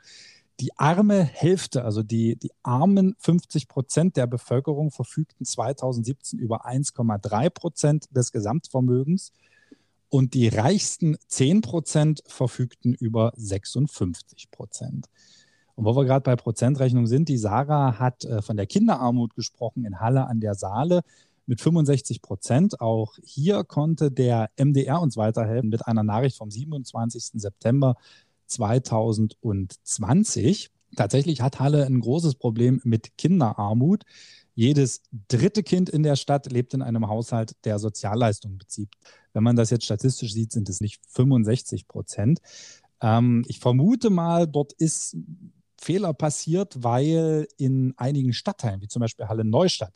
Die arme Hälfte, also die, die armen 50 Prozent der Bevölkerung verfügten 2017 über 1,3 Prozent des Gesamtvermögens und die reichsten 10 Prozent verfügten über 56 Prozent. Und wo wir gerade bei Prozentrechnung sind, die Sarah hat äh, von der Kinderarmut gesprochen in Halle an der Saale mit 65 Prozent. Auch hier konnte der MDR uns weiterhelfen mit einer Nachricht vom 27. September 2020. Tatsächlich hat Halle ein großes Problem mit Kinderarmut. Jedes dritte Kind in der Stadt lebt in einem Haushalt, der Sozialleistungen bezieht. Wenn man das jetzt statistisch sieht, sind es nicht 65 Prozent. Ähm, ich vermute mal, dort ist Fehler passiert, weil in einigen Stadtteilen, wie zum Beispiel Halle Neustadt,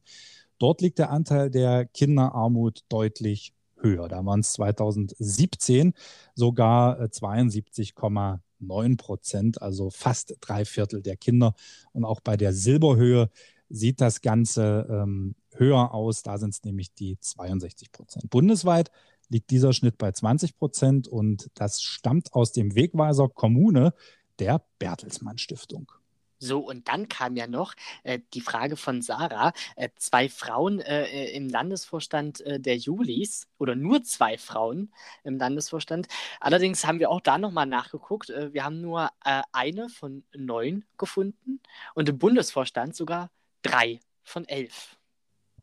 Dort liegt der Anteil der Kinderarmut deutlich höher. Da waren es 2017 sogar 72,9 äh, Prozent, also fast drei Viertel der Kinder. Und auch bei der Silberhöhe sieht das Ganze ähm, höher aus. Da sind es nämlich die 62 Prozent. Bundesweit liegt dieser Schnitt bei 20 Prozent und das stammt aus dem Wegweiser Kommune der Bertelsmann Stiftung. So, und dann kam ja noch äh, die Frage von Sarah, äh, zwei Frauen äh, äh im Landesvorstand äh, der Julis oder nur zwei Frauen im Landesvorstand. Allerdings haben wir auch da nochmal nachgeguckt. Äh, wir haben nur eine von neun gefunden und im Bundesvorstand sogar drei von elf.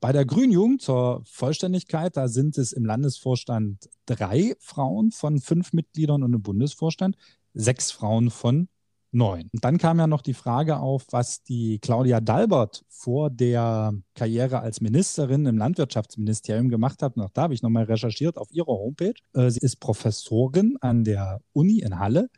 Bei der Grünjugend zur Vollständigkeit, da sind es im Landesvorstand drei Frauen von fünf Mitgliedern und im Bundesvorstand sechs Frauen von neun. Und dann kam ja noch die Frage auf, was die Claudia Dalbert vor der Karriere als Ministerin im Landwirtschaftsministerium gemacht hat. Und auch da habe ich nochmal recherchiert auf ihrer Homepage. Äh, sie ist Professorin an der Uni in Halle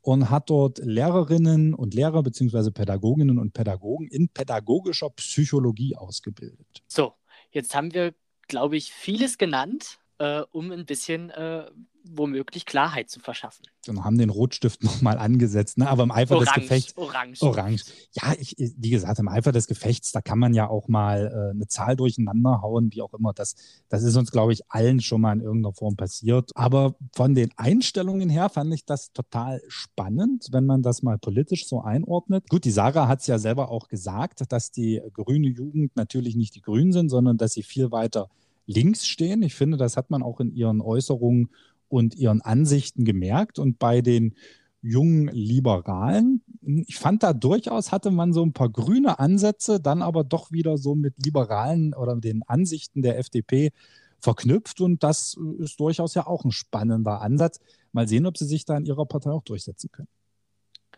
und hat dort Lehrerinnen und Lehrer bzw. Pädagoginnen und Pädagogen in pädagogischer Psychologie ausgebildet. So, jetzt haben wir, glaube ich, vieles genannt, äh, um ein bisschen äh, womöglich Klarheit zu verschaffen. Und haben den Rotstift nochmal angesetzt, ne? aber im Eifer Orange, des Gefechts. Orange. Orange. Ja, ich, wie gesagt, im Eifer des Gefechts, da kann man ja auch mal äh, eine Zahl durcheinander hauen, wie auch immer. Das, das ist uns, glaube ich, allen schon mal in irgendeiner Form passiert. Aber von den Einstellungen her fand ich das total spannend, wenn man das mal politisch so einordnet. Gut, die Sarah hat es ja selber auch gesagt, dass die grüne Jugend natürlich nicht die Grünen sind, sondern dass sie viel weiter links stehen. Ich finde, das hat man auch in ihren Äußerungen und ihren Ansichten gemerkt. Und bei den jungen Liberalen, ich fand da durchaus hatte man so ein paar grüne Ansätze, dann aber doch wieder so mit liberalen oder den Ansichten der FDP verknüpft. Und das ist durchaus ja auch ein spannender Ansatz. Mal sehen, ob sie sich da in ihrer Partei auch durchsetzen können.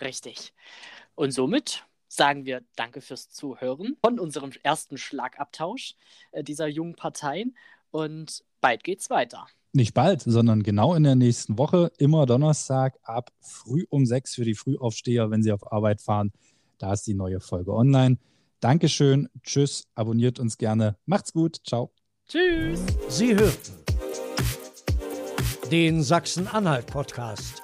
Richtig. Und somit sagen wir Danke fürs Zuhören von unserem ersten Schlagabtausch äh, dieser jungen Parteien und bald geht's weiter. Nicht bald, sondern genau in der nächsten Woche, immer Donnerstag ab früh um sechs für die Frühaufsteher, wenn sie auf Arbeit fahren. Da ist die neue Folge online. Dankeschön, tschüss, abonniert uns gerne. Macht's gut, ciao. Tschüss. Sie hörten den Sachsen-Anhalt-Podcast.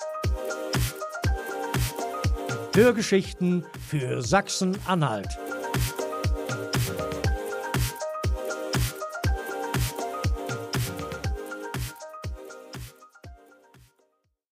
Hörgeschichten für Sachsen-Anhalt.